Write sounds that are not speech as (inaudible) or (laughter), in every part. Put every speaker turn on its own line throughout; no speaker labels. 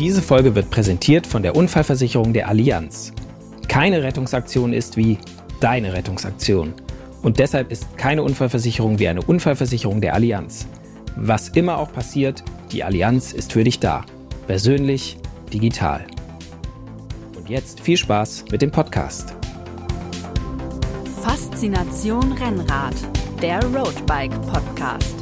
Diese Folge wird präsentiert von der Unfallversicherung der Allianz. Keine Rettungsaktion ist wie deine Rettungsaktion. Und deshalb ist keine Unfallversicherung wie eine Unfallversicherung der Allianz. Was immer auch passiert, die Allianz ist für dich da. Persönlich, digital. Und jetzt viel Spaß mit dem Podcast.
Faszination Rennrad, der Roadbike Podcast.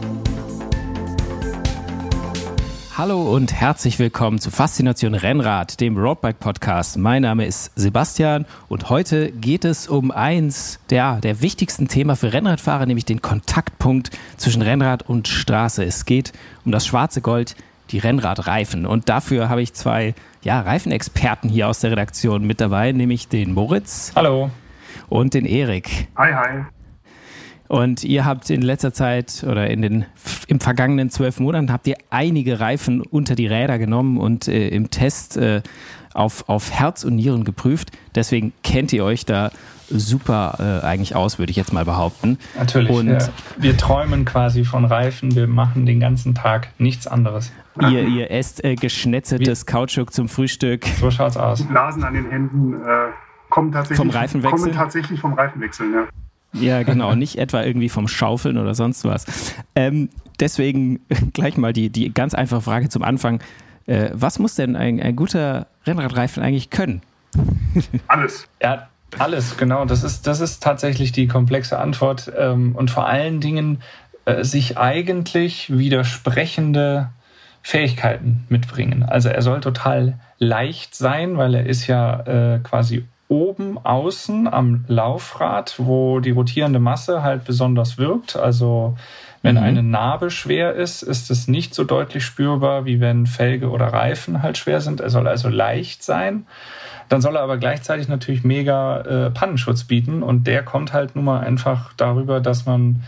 Hallo und herzlich willkommen zu Faszination Rennrad, dem Roadbike Podcast. Mein Name ist Sebastian und heute geht es um eins der, der wichtigsten Themen für Rennradfahrer, nämlich den Kontaktpunkt zwischen Rennrad und Straße. Es geht um das schwarze Gold, die Rennradreifen. Und dafür habe ich zwei ja, Reifenexperten hier aus der Redaktion mit dabei, nämlich den Moritz.
Hallo.
Und den Erik.
Hi, hi.
Und ihr habt in letzter Zeit oder in den im vergangenen zwölf Monaten habt ihr einige Reifen unter die Räder genommen und äh, im Test äh, auf, auf Herz und Nieren geprüft. Deswegen kennt ihr euch da super äh, eigentlich aus, würde ich jetzt mal behaupten.
Natürlich. Und ja. Wir träumen quasi von Reifen. Wir machen den ganzen Tag nichts anderes.
Ihr, ihr esst äh, geschnetzeltes? Kautschuk zum Frühstück.
So schaut's aus.
Blasen an den Händen äh, kommen tatsächlich
vom Reifenwechsel.
Kommen tatsächlich vom Reifenwechsel, ja.
Ja, genau, nicht etwa irgendwie vom Schaufeln oder sonst was. Ähm, deswegen (laughs) gleich mal die, die ganz einfache Frage zum Anfang. Äh, was muss denn ein, ein guter Rennradreifen eigentlich können? (laughs)
Alles.
Ja, alles, genau. Das ist, das ist tatsächlich die komplexe Antwort. Ähm, und vor allen Dingen äh, sich eigentlich widersprechende Fähigkeiten mitbringen. Also er soll total leicht sein, weil er ist ja äh, quasi oben außen am Laufrad, wo die rotierende Masse halt besonders wirkt. Also wenn mhm. eine Narbe schwer ist, ist es nicht so deutlich spürbar, wie wenn Felge oder Reifen halt schwer sind. Er soll also leicht sein. Dann soll er aber gleichzeitig natürlich mega äh, Pannenschutz bieten. Und der kommt halt nun mal einfach darüber, dass man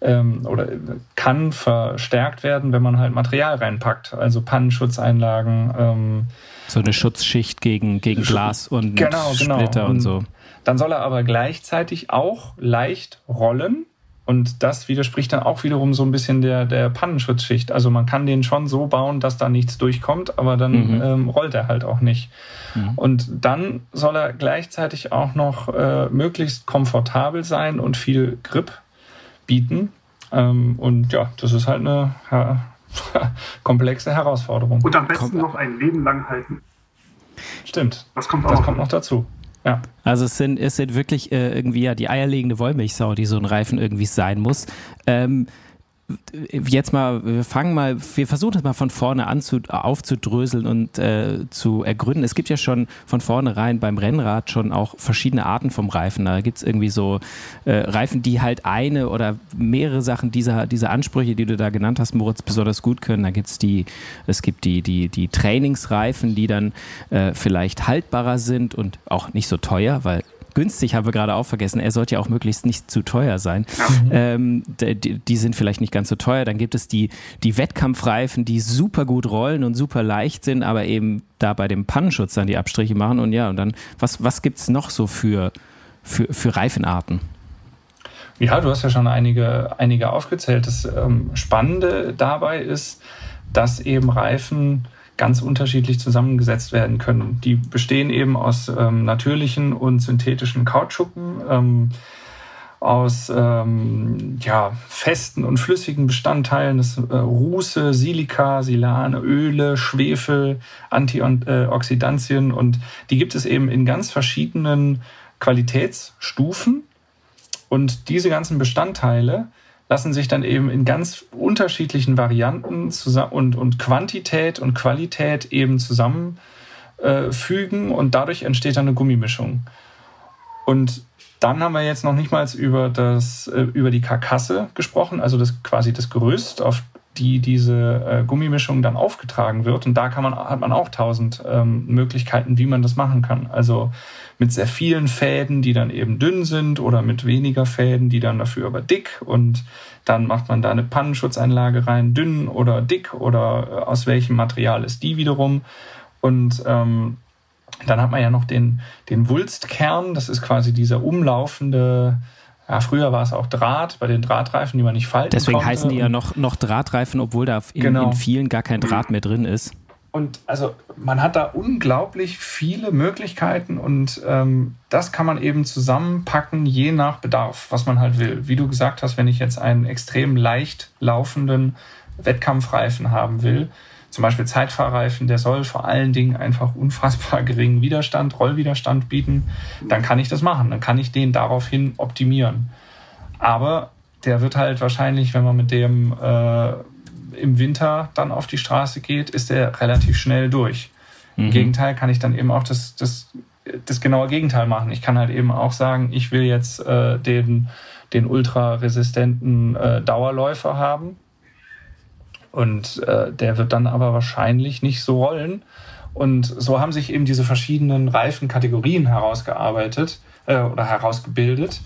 ähm, oder kann verstärkt werden, wenn man halt Material reinpackt. Also Pannenschutzeinlagen, ähm,
so eine Schutzschicht gegen, gegen Glas und genau, genau. Splitter genau. und so.
Dann soll er aber gleichzeitig auch leicht rollen. Und das widerspricht dann auch wiederum so ein bisschen der, der Pannenschutzschicht. Also man kann den schon so bauen, dass da nichts durchkommt, aber dann mhm. ähm, rollt er halt auch nicht. Mhm. Und dann soll er gleichzeitig auch noch äh, möglichst komfortabel sein und viel Grip bieten. Ähm, und ja, das ist halt eine (laughs) komplexe Herausforderung.
Und am besten noch ein Leben lang halten.
Stimmt.
Das kommt,
auch. Das kommt noch dazu. Ja.
Also es sind, es sind wirklich äh, irgendwie ja die eierlegende Wollmilchsau, die so ein Reifen irgendwie sein muss. Ähm, jetzt mal, wir fangen mal, wir versuchen das mal von vorne an zu, aufzudröseln und äh, zu ergründen. Es gibt ja schon von vornherein beim Rennrad schon auch verschiedene Arten vom Reifen. Da gibt es irgendwie so äh, Reifen, die halt eine oder mehrere Sachen dieser, dieser Ansprüche, die du da genannt hast, Moritz, besonders gut können. Da gibt's die, es gibt die, die, die Trainingsreifen, die dann äh, vielleicht haltbarer sind und auch nicht so teuer, weil günstig, haben wir gerade auch vergessen. Er sollte ja auch möglichst nicht zu teuer sein. Mhm. Ähm, die, die, sind vielleicht nicht ganz so teuer. Dann gibt es die, die Wettkampfreifen, die super gut rollen und super leicht sind, aber eben da bei dem Pannenschutz dann die Abstriche machen. Und ja, und dann, was, was gibt es noch so für, für, für Reifenarten?
Ja, du hast ja schon einige, einige aufgezählt. Das ähm, Spannende dabei ist, dass eben Reifen ganz unterschiedlich zusammengesetzt werden können. Die bestehen eben aus ähm, natürlichen und synthetischen Kautschuken, ähm, aus ähm, ja, festen und flüssigen Bestandteilen, das äh, Ruße, Silika, Silane, Öle, Schwefel, Antioxidantien und die gibt es eben in ganz verschiedenen Qualitätsstufen. Und diese ganzen Bestandteile lassen sich dann eben in ganz unterschiedlichen Varianten und, und Quantität und Qualität eben zusammenfügen äh, und dadurch entsteht dann eine Gummimischung. Und dann haben wir jetzt noch nicht mal über, das, äh, über die Karkasse gesprochen, also das quasi das Gerüst, auf die diese äh, Gummimischung dann aufgetragen wird. Und da kann man, hat man auch tausend ähm, Möglichkeiten, wie man das machen kann. Also mit sehr vielen Fäden, die dann eben dünn sind oder mit weniger Fäden, die dann dafür aber dick und dann macht man da eine Pannenschutzeinlage rein, dünn oder dick oder äh, aus welchem Material ist die wiederum. Und ähm, dann hat man ja noch den, den Wulstkern, das ist quasi dieser umlaufende, ja, früher war es auch Draht, bei den Drahtreifen, die man nicht falten
Deswegen
konnte.
heißen die ja noch, noch Drahtreifen, obwohl da in, genau. in vielen gar kein Draht mehr drin ist.
und also man hat da unglaublich viele Möglichkeiten und ähm, das kann man eben zusammenpacken, je nach Bedarf, was man halt will. Wie du gesagt hast, wenn ich jetzt einen extrem leicht laufenden Wettkampfreifen haben will, zum Beispiel Zeitfahrreifen, der soll vor allen Dingen einfach unfassbar (laughs) geringen Widerstand, Rollwiderstand bieten, dann kann ich das machen. Dann kann ich den daraufhin optimieren. Aber der wird halt wahrscheinlich, wenn man mit dem äh, im Winter dann auf die Straße geht, ist er relativ schnell durch. Mhm. Im Gegenteil kann ich dann eben auch das, das, das genaue Gegenteil machen. Ich kann halt eben auch sagen, ich will jetzt äh, den, den ultraresistenten äh, Dauerläufer haben. Und äh, der wird dann aber wahrscheinlich nicht so rollen. Und so haben sich eben diese verschiedenen Reifenkategorien herausgearbeitet äh, oder herausgebildet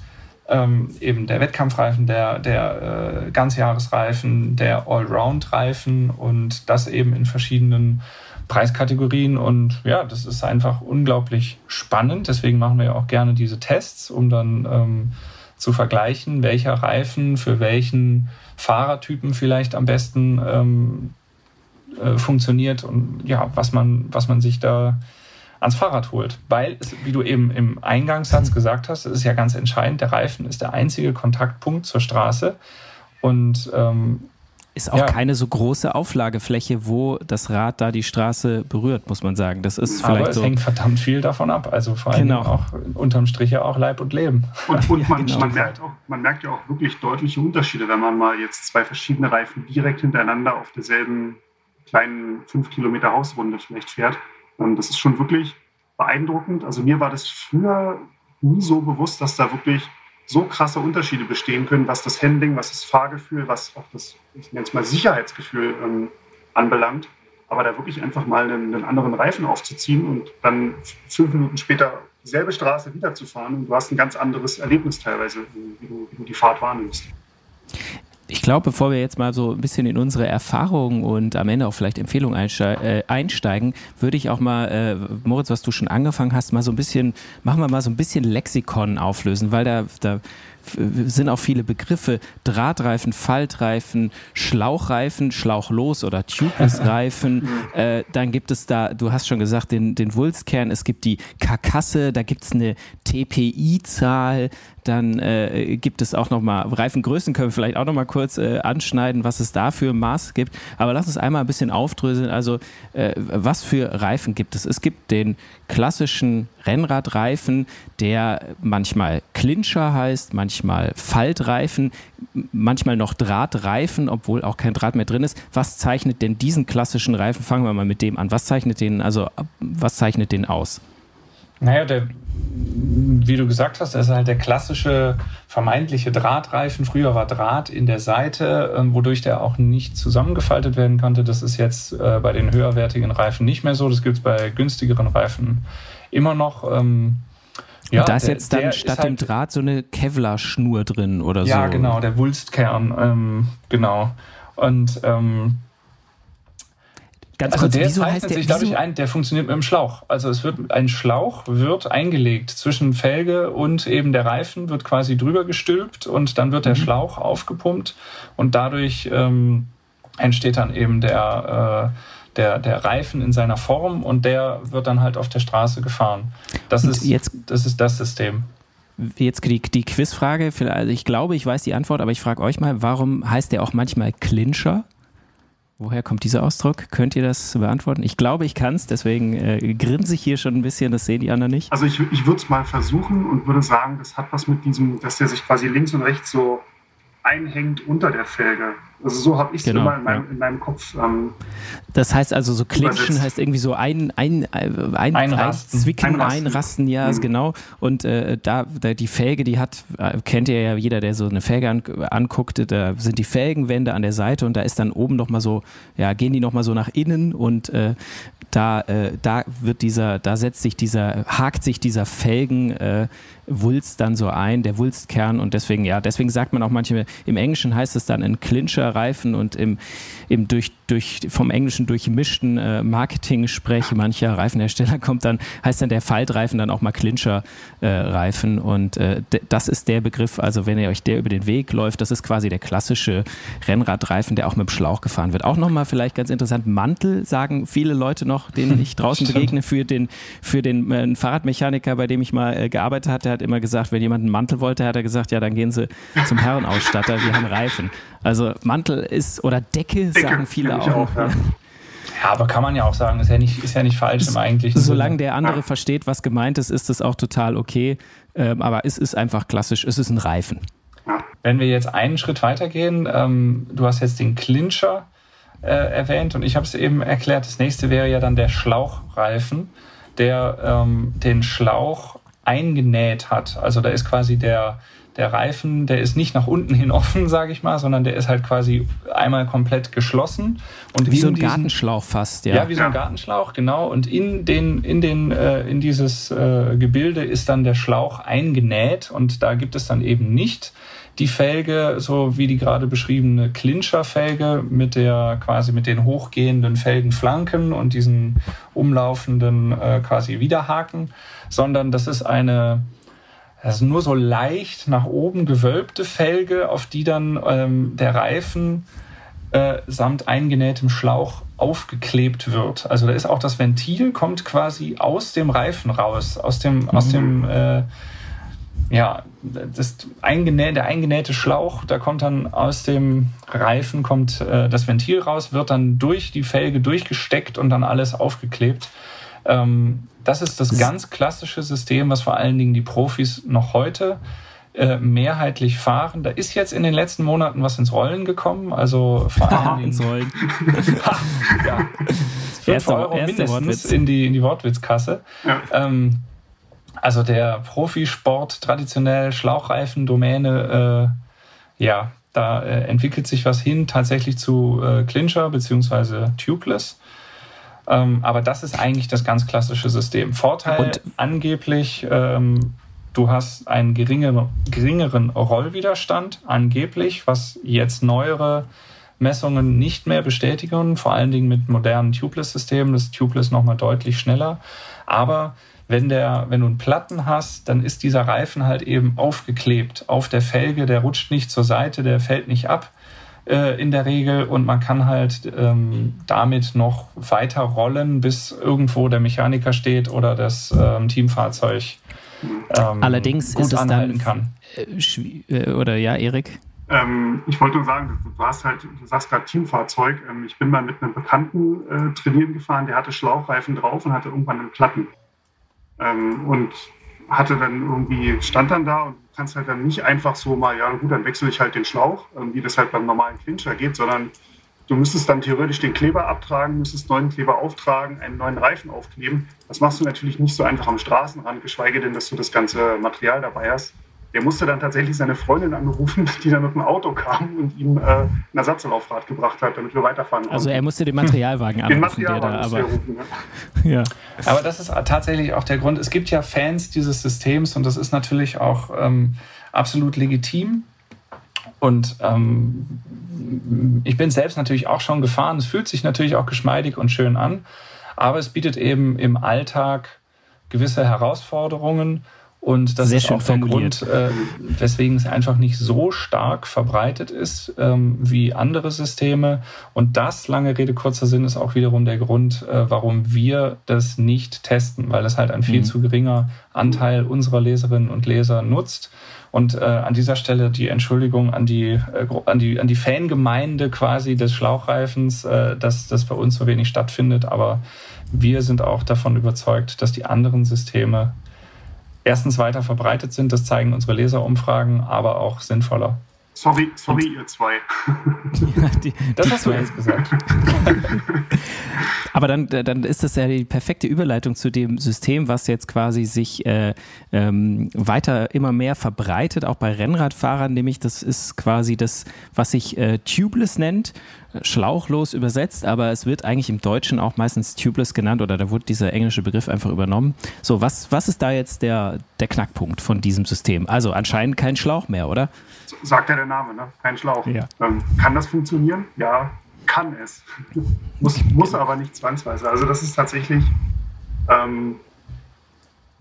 ähm, eben der Wettkampfreifen, der, der äh, Ganzjahresreifen, der Allround-Reifen und das eben in verschiedenen Preiskategorien. Und ja, das ist einfach unglaublich spannend. Deswegen machen wir ja auch gerne diese Tests, um dann ähm, zu vergleichen, welcher Reifen für welchen Fahrertypen vielleicht am besten ähm, äh, funktioniert und ja, was man, was man sich da ans Fahrrad holt. Weil, es, wie du eben im Eingangssatz mhm. gesagt hast, ist ja ganz entscheidend, der Reifen ist der einzige Kontaktpunkt zur Straße. Und ähm,
ist auch ja. keine so große Auflagefläche, wo das Rad da die Straße berührt, muss man sagen. Das ist vielleicht
Aber es
so
hängt verdammt viel davon ab. Also vor allem genau. auch unterm Strich ja auch Leib und Leben.
Und, und (laughs) man, genau. man, merkt auch, man merkt ja auch wirklich deutliche Unterschiede, wenn man mal jetzt zwei verschiedene Reifen direkt hintereinander auf derselben kleinen 5 Kilometer Hausrunde vielleicht fährt. Und das ist schon wirklich beeindruckend. Also mir war das früher nie so bewusst, dass da wirklich so krasse Unterschiede bestehen können, was das Handling, was das Fahrgefühl, was auch das, ich nenne es mal Sicherheitsgefühl ähm, anbelangt. Aber da wirklich einfach mal einen, einen, anderen Reifen aufzuziehen und dann fünf Minuten später dieselbe Straße wiederzufahren und du hast ein ganz anderes Erlebnis teilweise, wie du, wie du die Fahrt wahrnimmst
ich glaube, bevor wir jetzt mal so ein bisschen in unsere Erfahrungen und am Ende auch vielleicht Empfehlungen äh, einsteigen, würde ich auch mal, äh, Moritz, was du schon angefangen hast, mal so ein bisschen, machen wir mal so ein bisschen Lexikon auflösen, weil da, da sind auch viele Begriffe. Drahtreifen, Faltreifen, Schlauchreifen, Schlauchlos oder Tubeless-Reifen. (laughs) äh, dann gibt es da, du hast schon gesagt, den, den Wulstkern, es gibt die Karkasse, da gibt es eine TPI-Zahl, dann äh, gibt es auch nochmal, Reifengrößen können wir vielleicht auch nochmal kurz äh, anschneiden, was es da für Maß gibt. Aber lass uns einmal ein bisschen aufdröseln. Also, äh, was für Reifen gibt es? Es gibt den klassischen Rennradreifen, der manchmal Clincher heißt, manchmal Faltreifen, manchmal noch Drahtreifen, obwohl auch kein Draht mehr drin ist. Was zeichnet denn diesen klassischen Reifen? Fangen wir mal mit dem an. Was zeichnet den, also was zeichnet den aus?
Naja, der, wie du gesagt hast, das ist halt der klassische vermeintliche Drahtreifen. Früher war Draht in der Seite, ähm, wodurch der auch nicht zusammengefaltet werden konnte. Das ist jetzt äh, bei den höherwertigen Reifen nicht mehr so. Das gibt es bei günstigeren Reifen immer noch. Ähm,
ja, und da ist jetzt dann statt halt, dem Draht so eine Kevlar-Schnur drin oder
ja,
so.
Ja, genau, der Wulstkern, ähm, genau. Und ähm, Ganz also kurz, der wieso heißt der, sich dadurch ein, der funktioniert mit dem Schlauch. Also es wird ein Schlauch wird eingelegt zwischen Felge und eben der Reifen wird quasi drüber gestülpt und dann wird der mhm. Schlauch aufgepumpt und dadurch ähm, entsteht dann eben der äh, der, der Reifen in seiner Form und der wird dann halt auf der Straße gefahren. Das, ist, jetzt, das ist das System.
Jetzt die, die Quizfrage, also ich glaube, ich weiß die Antwort, aber ich frage euch mal, warum heißt der auch manchmal Clincher? Woher kommt dieser Ausdruck? Könnt ihr das beantworten? Ich glaube, ich kann es, deswegen äh, grinse ich hier schon ein bisschen, das sehen die anderen nicht.
Also ich, ich würde es mal versuchen und würde sagen, das hat was mit diesem, dass der sich quasi links und rechts so einhängt unter der Felge. Also so habe ich es genau, immer in meinem, ja. in meinem Kopf. Ähm,
das heißt also so clinchen heißt irgendwie so ein, ein, ein, ein einrasten. einzwicken, einrasten, einrasten ja, mhm. genau. Und äh, da, da, die Felge, die hat, äh, kennt ihr ja jeder, der so eine Felge an, anguckt, da sind die Felgenwände an der Seite und da ist dann oben nochmal so, ja, gehen die nochmal so nach innen und äh, da, äh, da wird dieser, da setzt sich dieser, hakt sich dieser Felgen äh, Wulst dann so ein, der Wulstkern und deswegen, ja, deswegen sagt man auch manchmal, im Englischen heißt es dann ein Clincher-Reifen und im, im durch durch, vom Englischen durchmischten äh, Marketing-Sprech mancher Reifenhersteller kommt dann, heißt dann der Faltreifen dann auch mal Clincher-Reifen. Äh, und äh, das ist der Begriff, also wenn ihr euch der über den Weg läuft, das ist quasi der klassische Rennradreifen, der auch mit dem Schlauch gefahren wird. Auch nochmal vielleicht ganz interessant, Mantel sagen viele Leute noch, denen ich (laughs) draußen begegne, für den, für den äh, Fahrradmechaniker, bei dem ich mal äh, gearbeitet hatte, der hat immer gesagt, wenn jemand einen Mantel wollte, hat er gesagt, ja, dann gehen Sie zum Herrenausstatter, wir haben Reifen. Also Mantel ist oder Decke, Decke sagen viele auch. auch (laughs) ja.
Ja, aber kann man ja auch sagen, ist ja nicht, ist ja nicht falsch im eigentlichen
Solange der andere ja. versteht, was gemeint ist, ist das auch total okay. Ähm, aber es ist einfach klassisch, es ist ein Reifen.
Wenn wir jetzt einen Schritt weitergehen, ähm, du hast jetzt den Clincher äh, erwähnt und ich habe es eben erklärt, das nächste wäre ja dann der Schlauchreifen, der ähm, den Schlauch eingenäht hat. Also da ist quasi der, der Reifen, der ist nicht nach unten hin (laughs) offen, sage ich mal, sondern der ist halt quasi einmal komplett geschlossen.
Und wie so ein diesen, Gartenschlauch fast, ja.
Ja, wie so ein Gartenschlauch, genau. Und in, den, in, den, äh, in dieses äh, Gebilde ist dann der Schlauch eingenäht und da gibt es dann eben nicht die Felge, so wie die gerade beschriebene Clincher-Felge mit der quasi mit den hochgehenden Felgenflanken und diesen umlaufenden äh, quasi Widerhaken, sondern das ist eine das ist nur so leicht nach oben gewölbte Felge, auf die dann ähm, der Reifen äh, samt eingenähtem Schlauch aufgeklebt wird. Also da ist auch das Ventil, kommt quasi aus dem Reifen raus, aus dem, mhm. aus dem äh, ja, das eingenä der eingenähte Schlauch, da kommt dann aus dem Reifen kommt äh, das Ventil raus, wird dann durch die Felge durchgesteckt und dann alles aufgeklebt. Ähm, das ist das ganz klassische System, was vor allen Dingen die Profis noch heute äh, mehrheitlich fahren. Da ist jetzt in den letzten Monaten was ins Rollen gekommen. Also vor (laughs) allen Dingen. ins Rollen. (laughs) ja. (laughs) 5 Euro mindestens in die, in die Wortwitzkasse. Ja. Ähm, also der Profisport, traditionell Schlauchreifen, Domäne, äh, ja, da äh, entwickelt sich was hin tatsächlich zu äh, Clincher bzw. Tubeless. Ähm, aber das ist eigentlich das ganz klassische System. Vorteil Und angeblich, ähm, du hast einen geringeren, geringeren Rollwiderstand, angeblich, was jetzt neuere Messungen nicht mehr bestätigen, vor allen Dingen mit modernen Tubeless-Systemen. Das Tubeless nochmal deutlich schneller. Aber wenn, der, wenn du einen Platten hast, dann ist dieser Reifen halt eben aufgeklebt auf der Felge, der rutscht nicht zur Seite, der fällt nicht ab äh, in der Regel und man kann halt ähm, damit noch weiter rollen, bis irgendwo der Mechaniker steht oder das ähm, Teamfahrzeug
ähm, Allerdings gut ist es dann kann. Äh, äh, oder ja, Erik?
Ähm, ich wollte nur sagen, du hast halt, du sagst gerade Teamfahrzeug. Ähm, ich bin mal mit einem Bekannten äh, trainieren gefahren, der hatte Schlauchreifen drauf und hatte irgendwann einen Platten. Ähm, und hatte dann irgendwie, stand dann da und kannst halt dann nicht einfach so mal, ja gut, dann wechsle ich halt den Schlauch, wie das halt beim normalen Clincher geht, sondern du müsstest dann theoretisch den Kleber abtragen, müsstest neuen Kleber auftragen, einen neuen Reifen aufkleben. Das machst du natürlich nicht so einfach am Straßenrand, geschweige denn, dass du das ganze Material dabei hast. Der musste dann tatsächlich seine Freundin anrufen, (laughs) die dann mit dem Auto kam und ihm äh, ein Ersatzlaufrad gebracht hat, damit wir weiterfahren
konnten. Also er musste den Materialwagen anrufen. Den Materialwagen da, aber, rufen,
ja. (laughs) ja. aber das ist tatsächlich auch der Grund. Es gibt ja Fans dieses Systems und das ist natürlich auch ähm, absolut legitim. Und ähm, ich bin selbst natürlich auch schon gefahren. Es fühlt sich natürlich auch geschmeidig und schön an, aber es bietet eben im Alltag gewisse Herausforderungen und das Sehr ist auch der Grund, äh, weswegen es einfach nicht so stark verbreitet ist ähm, wie andere Systeme. Und das, lange Rede, kurzer Sinn, ist auch wiederum der Grund, äh, warum wir das nicht testen, weil es halt ein viel mhm. zu geringer Anteil unserer Leserinnen und Leser nutzt. Und äh, an dieser Stelle die Entschuldigung an die, äh, an die, an die Fangemeinde quasi des Schlauchreifens, äh, dass das bei uns so wenig stattfindet. Aber wir sind auch davon überzeugt, dass die anderen Systeme erstens weiter verbreitet sind, das zeigen unsere Leserumfragen, aber auch sinnvoller.
Sorry, sorry, ihr zwei.
Ja, (laughs) die, das die hast zwei. du jetzt gesagt. (laughs) Aber dann, dann ist das ja die perfekte Überleitung zu dem System, was jetzt quasi sich äh, ähm, weiter immer mehr verbreitet, auch bei Rennradfahrern, nämlich das ist quasi das, was sich äh, Tubeless nennt schlauchlos übersetzt, aber es wird eigentlich im Deutschen auch meistens tubeless genannt oder da wurde dieser englische Begriff einfach übernommen. So, was, was ist da jetzt der, der Knackpunkt von diesem System? Also anscheinend kein Schlauch mehr, oder?
Sagt ja der Name, ne? Kein Schlauch. Ja. Ähm, kann das funktionieren? Ja, kann es. (laughs) muss, muss aber nicht zwangsweise. Also das ist tatsächlich, ähm,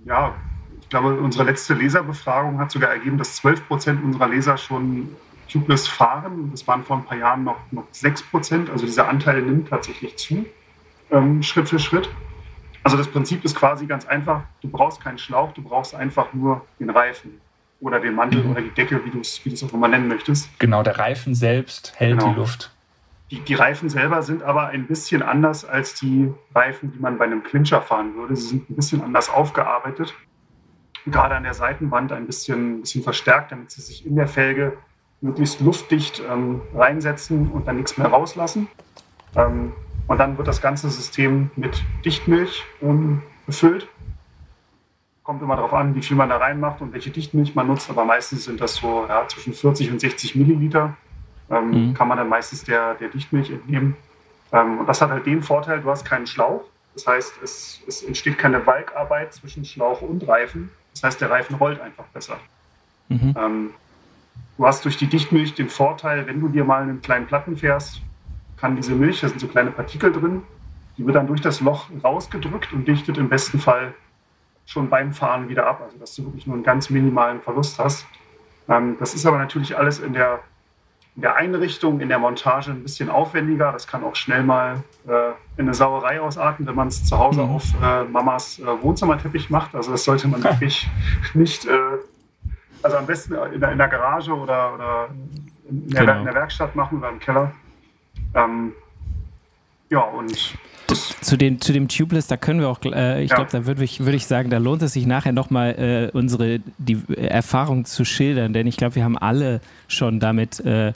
ja, ich glaube, unsere letzte Leserbefragung hat sogar ergeben, dass 12 Prozent unserer Leser schon Tubeless fahren. Das waren vor ein paar Jahren noch, noch 6 Prozent. Also dieser Anteil nimmt tatsächlich zu, ähm, Schritt für Schritt. Also das Prinzip ist quasi ganz einfach. Du brauchst keinen Schlauch, du brauchst einfach nur den Reifen oder den Mantel mhm. oder die Decke, wie du es wie auch immer nennen möchtest.
Genau, der Reifen selbst hält genau. die Luft.
Die, die, Reifen selber sind aber ein bisschen anders als die Reifen, die man bei einem Clincher fahren würde. Sie sind ein bisschen anders aufgearbeitet. Gerade an der Seitenwand ein bisschen, ein bisschen verstärkt, damit sie sich in der Felge möglichst luftdicht ähm, reinsetzen und dann nichts mehr rauslassen. Ähm, und dann wird das ganze System mit Dichtmilch ähm, befüllt. Kommt immer darauf an, wie viel man da reinmacht und welche Dichtmilch man nutzt, aber meistens sind das so ja, zwischen 40 und 60 Milliliter. Ähm, mhm. Kann man dann meistens der, der Dichtmilch entnehmen. Ähm, und das hat halt den Vorteil, du hast keinen Schlauch. Das heißt, es, es entsteht keine Walkarbeit zwischen Schlauch und Reifen. Das heißt, der Reifen rollt einfach besser. Mhm. Du hast durch die Dichtmilch den Vorteil, wenn du dir mal einen kleinen Platten fährst, kann diese Milch, da sind so kleine Partikel drin, die wird dann durch das Loch rausgedrückt und dichtet im besten Fall schon beim Fahren wieder ab, also dass du wirklich nur einen ganz minimalen Verlust hast. Ähm, das ist aber natürlich alles in der, in der Einrichtung, in der Montage ein bisschen aufwendiger. Das kann auch schnell mal äh, in eine Sauerei ausarten, wenn man es zu Hause mhm. auf äh, Mamas äh, Wohnzimmerteppich macht. Also das sollte man (laughs) wirklich nicht, äh, also am besten in der, in der Garage oder, oder in, der, genau. in der Werkstatt machen oder im Keller. Ähm, ja, und
zu, den, zu dem Tubeless, da können wir auch, äh, ich ja. glaube, da würde ich, würd ich sagen, da lohnt es sich nachher nochmal äh, unsere die Erfahrung zu schildern, denn ich glaube, wir haben alle schon damit äh,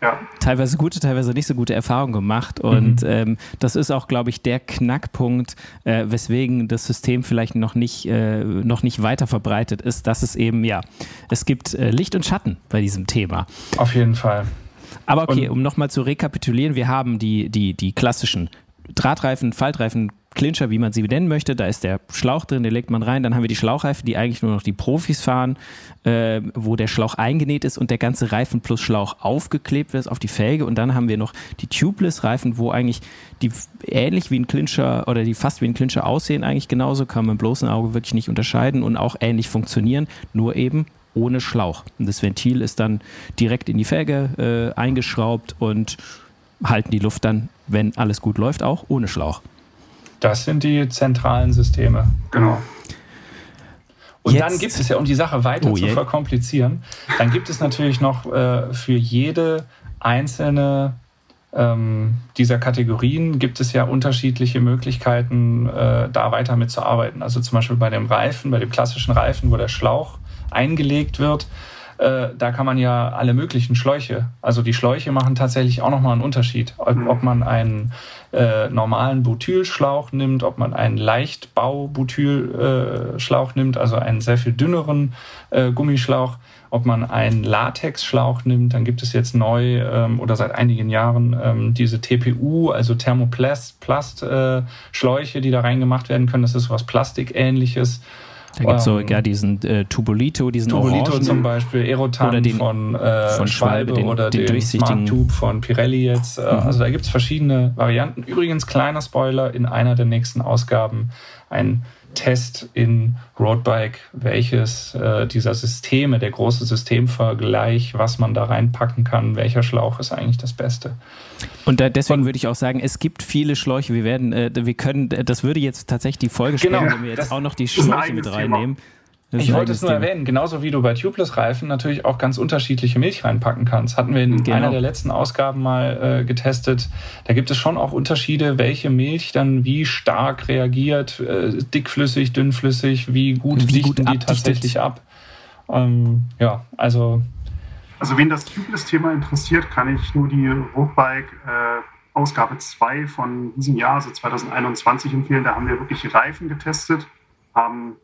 ja. teilweise gute, teilweise nicht so gute Erfahrungen gemacht. Und mhm. ähm, das ist auch, glaube ich, der Knackpunkt, äh, weswegen das System vielleicht noch nicht, äh, noch nicht weiter verbreitet ist, dass es eben, ja, es gibt äh, Licht und Schatten bei diesem Thema.
Auf jeden Fall.
Aber okay, um nochmal zu rekapitulieren, wir haben die, die, die klassischen Drahtreifen, Faltreifen, Clincher, wie man sie nennen möchte. Da ist der Schlauch drin, den legt man rein. Dann haben wir die Schlauchreifen, die eigentlich nur noch die Profis fahren, äh, wo der Schlauch eingenäht ist und der ganze Reifen plus Schlauch aufgeklebt wird auf die Felge. Und dann haben wir noch die Tubeless-Reifen, wo eigentlich die ähnlich wie ein Clincher oder die fast wie ein Clincher aussehen, eigentlich genauso, kann man mit bloßem Auge wirklich nicht unterscheiden und auch ähnlich funktionieren, nur eben ohne Schlauch. Und das Ventil ist dann direkt in die Felge äh, eingeschraubt und halten die Luft dann, wenn alles gut läuft, auch ohne Schlauch.
Das sind die zentralen Systeme.
Genau.
Und Jetzt. dann gibt es ja, um die Sache weiter oh, zu verkomplizieren, dann gibt es natürlich noch äh, für jede einzelne ähm, dieser Kategorien gibt es ja unterschiedliche Möglichkeiten, äh, da weiter mitzuarbeiten. Also zum Beispiel bei dem Reifen, bei dem klassischen Reifen, wo der Schlauch eingelegt wird, äh, da kann man ja alle möglichen Schläuche, also die Schläuche machen tatsächlich auch nochmal einen Unterschied. Ob, mhm. ob man einen äh, normalen Butylschlauch nimmt, ob man einen Leichtbau-Butylschlauch nimmt, also einen sehr viel dünneren äh, Gummischlauch, ob man einen Latexschlauch nimmt, dann gibt es jetzt neu ähm, oder seit einigen Jahren ähm, diese TPU, also Thermoplast-Schläuche, äh, die da reingemacht werden können. Das ist was Plastikähnliches.
Da gibt es so ja diesen äh, Tubolito, diesen
Tubolito Orangen, zum Beispiel, Erotan oder den, von, äh, von Schwalbe den, oder den, den Smart Tube von Pirelli jetzt. Äh, mhm. Also da gibt es verschiedene Varianten. Übrigens, kleiner Spoiler, in einer der nächsten Ausgaben ein Test in Roadbike, welches äh, dieser Systeme, der große Systemvergleich, was man da reinpacken kann, welcher Schlauch ist eigentlich das Beste.
Und da, deswegen würde ich auch sagen, es gibt viele Schläuche. Wir werden, äh, wir können, das würde jetzt tatsächlich die Folge genau, sprengen, wenn wir jetzt auch noch die Schläuche mit reinnehmen. Thema.
Ich wollte es nur Thema. erwähnen, genauso wie du bei Tubeless-Reifen natürlich auch ganz unterschiedliche Milch reinpacken kannst. Hatten wir in genau. einer der letzten Ausgaben mal äh, getestet. Da gibt es schon auch Unterschiede, welche Milch dann wie stark reagiert, äh, dickflüssig, dünnflüssig, wie gut wie dichten gut die tatsächlich ab. Ähm, ja, also.
Also wen das Tubeless-Thema interessiert, kann ich nur die Roadbike äh, Ausgabe 2 von diesem Jahr, also 2021 empfehlen. Da haben wir wirklich Reifen getestet, haben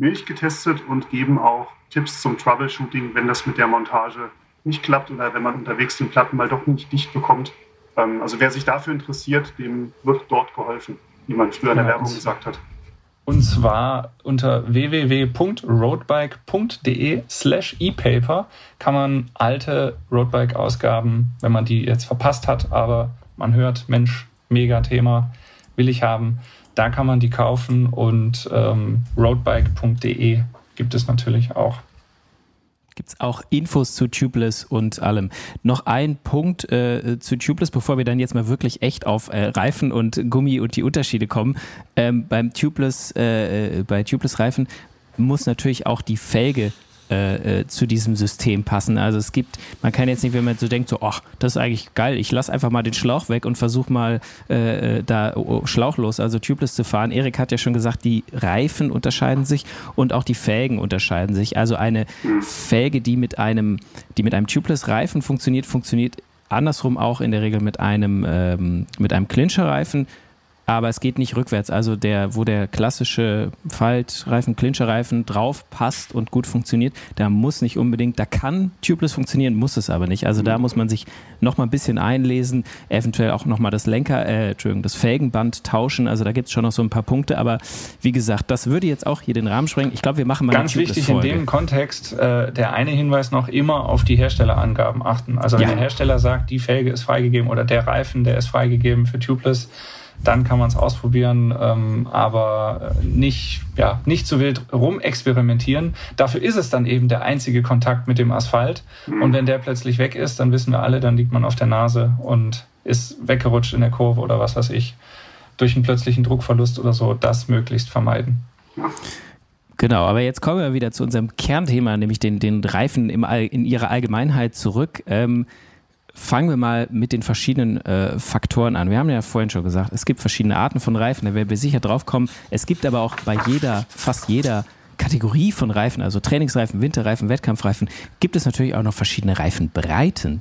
Milch getestet und geben auch Tipps zum Troubleshooting, wenn das mit der Montage nicht klappt oder wenn man unterwegs den Platten mal doch nicht dicht bekommt. Ähm, also wer sich dafür interessiert, dem wird dort geholfen, wie man früher in der Werbung gesagt hat.
Und zwar unter www.roadbike.de slash ePaper kann man alte Roadbike-Ausgaben, wenn man die jetzt verpasst hat, aber man hört, Mensch, mega Thema, will ich haben. Da kann man die kaufen und ähm, roadbike.de gibt es natürlich auch
gibt es auch Infos zu Tubeless und allem. Noch ein Punkt äh, zu Tubeless, bevor wir dann jetzt mal wirklich echt auf äh, Reifen und Gummi und die Unterschiede kommen. Ähm, beim Tubeless, äh, äh bei Tubeless Reifen muss natürlich auch die Felge äh, äh, zu diesem System passen. Also es gibt, man kann jetzt nicht, wenn man so denkt, so, ach, das ist eigentlich geil, ich lasse einfach mal den Schlauch weg und versuche mal äh, äh, da oh, oh, schlauchlos, also tubeless zu fahren. Erik hat ja schon gesagt, die Reifen unterscheiden sich und auch die Felgen unterscheiden sich. Also eine Felge, die mit einem, die mit einem tubeless Reifen funktioniert, funktioniert andersrum auch in der Regel mit einem, ähm, mit einem Clincher-Reifen aber es geht nicht rückwärts. Also der, wo der klassische Faltreifen, Clincherreifen drauf passt und gut funktioniert, da muss nicht unbedingt, da kann Tubeless funktionieren, muss es aber nicht. Also da muss man sich noch mal ein bisschen einlesen, eventuell auch noch mal das Lenker, äh, Entschuldigung, das Felgenband tauschen. Also da gibt es schon noch so ein paar Punkte. Aber wie gesagt, das würde jetzt auch hier den Rahmen sprengen. Ich glaube, wir machen mal
Ganz eine wichtig in dem Kontext, äh, der eine Hinweis noch, immer auf die Herstellerangaben achten. Also wenn ja. der Hersteller sagt, die Felge ist freigegeben oder der Reifen, der ist freigegeben für Tubeless, dann kann man es ausprobieren, ähm, aber nicht, ja, nicht zu wild rumexperimentieren. Dafür ist es dann eben der einzige Kontakt mit dem Asphalt. Und wenn der plötzlich weg ist, dann wissen wir alle, dann liegt man auf der Nase und ist weggerutscht in der Kurve oder was weiß ich. Durch einen plötzlichen Druckverlust oder so, das möglichst vermeiden.
Genau, aber jetzt kommen wir wieder zu unserem Kernthema, nämlich den, den Reifen im All, in ihrer Allgemeinheit zurück. Ähm, fangen wir mal mit den verschiedenen äh, Faktoren an. Wir haben ja vorhin schon gesagt, es gibt verschiedene Arten von Reifen, da werden wir sicher drauf kommen. Es gibt aber auch bei jeder, fast jeder Kategorie von Reifen, also Trainingsreifen, Winterreifen, Wettkampfreifen, gibt es natürlich auch noch verschiedene Reifenbreiten.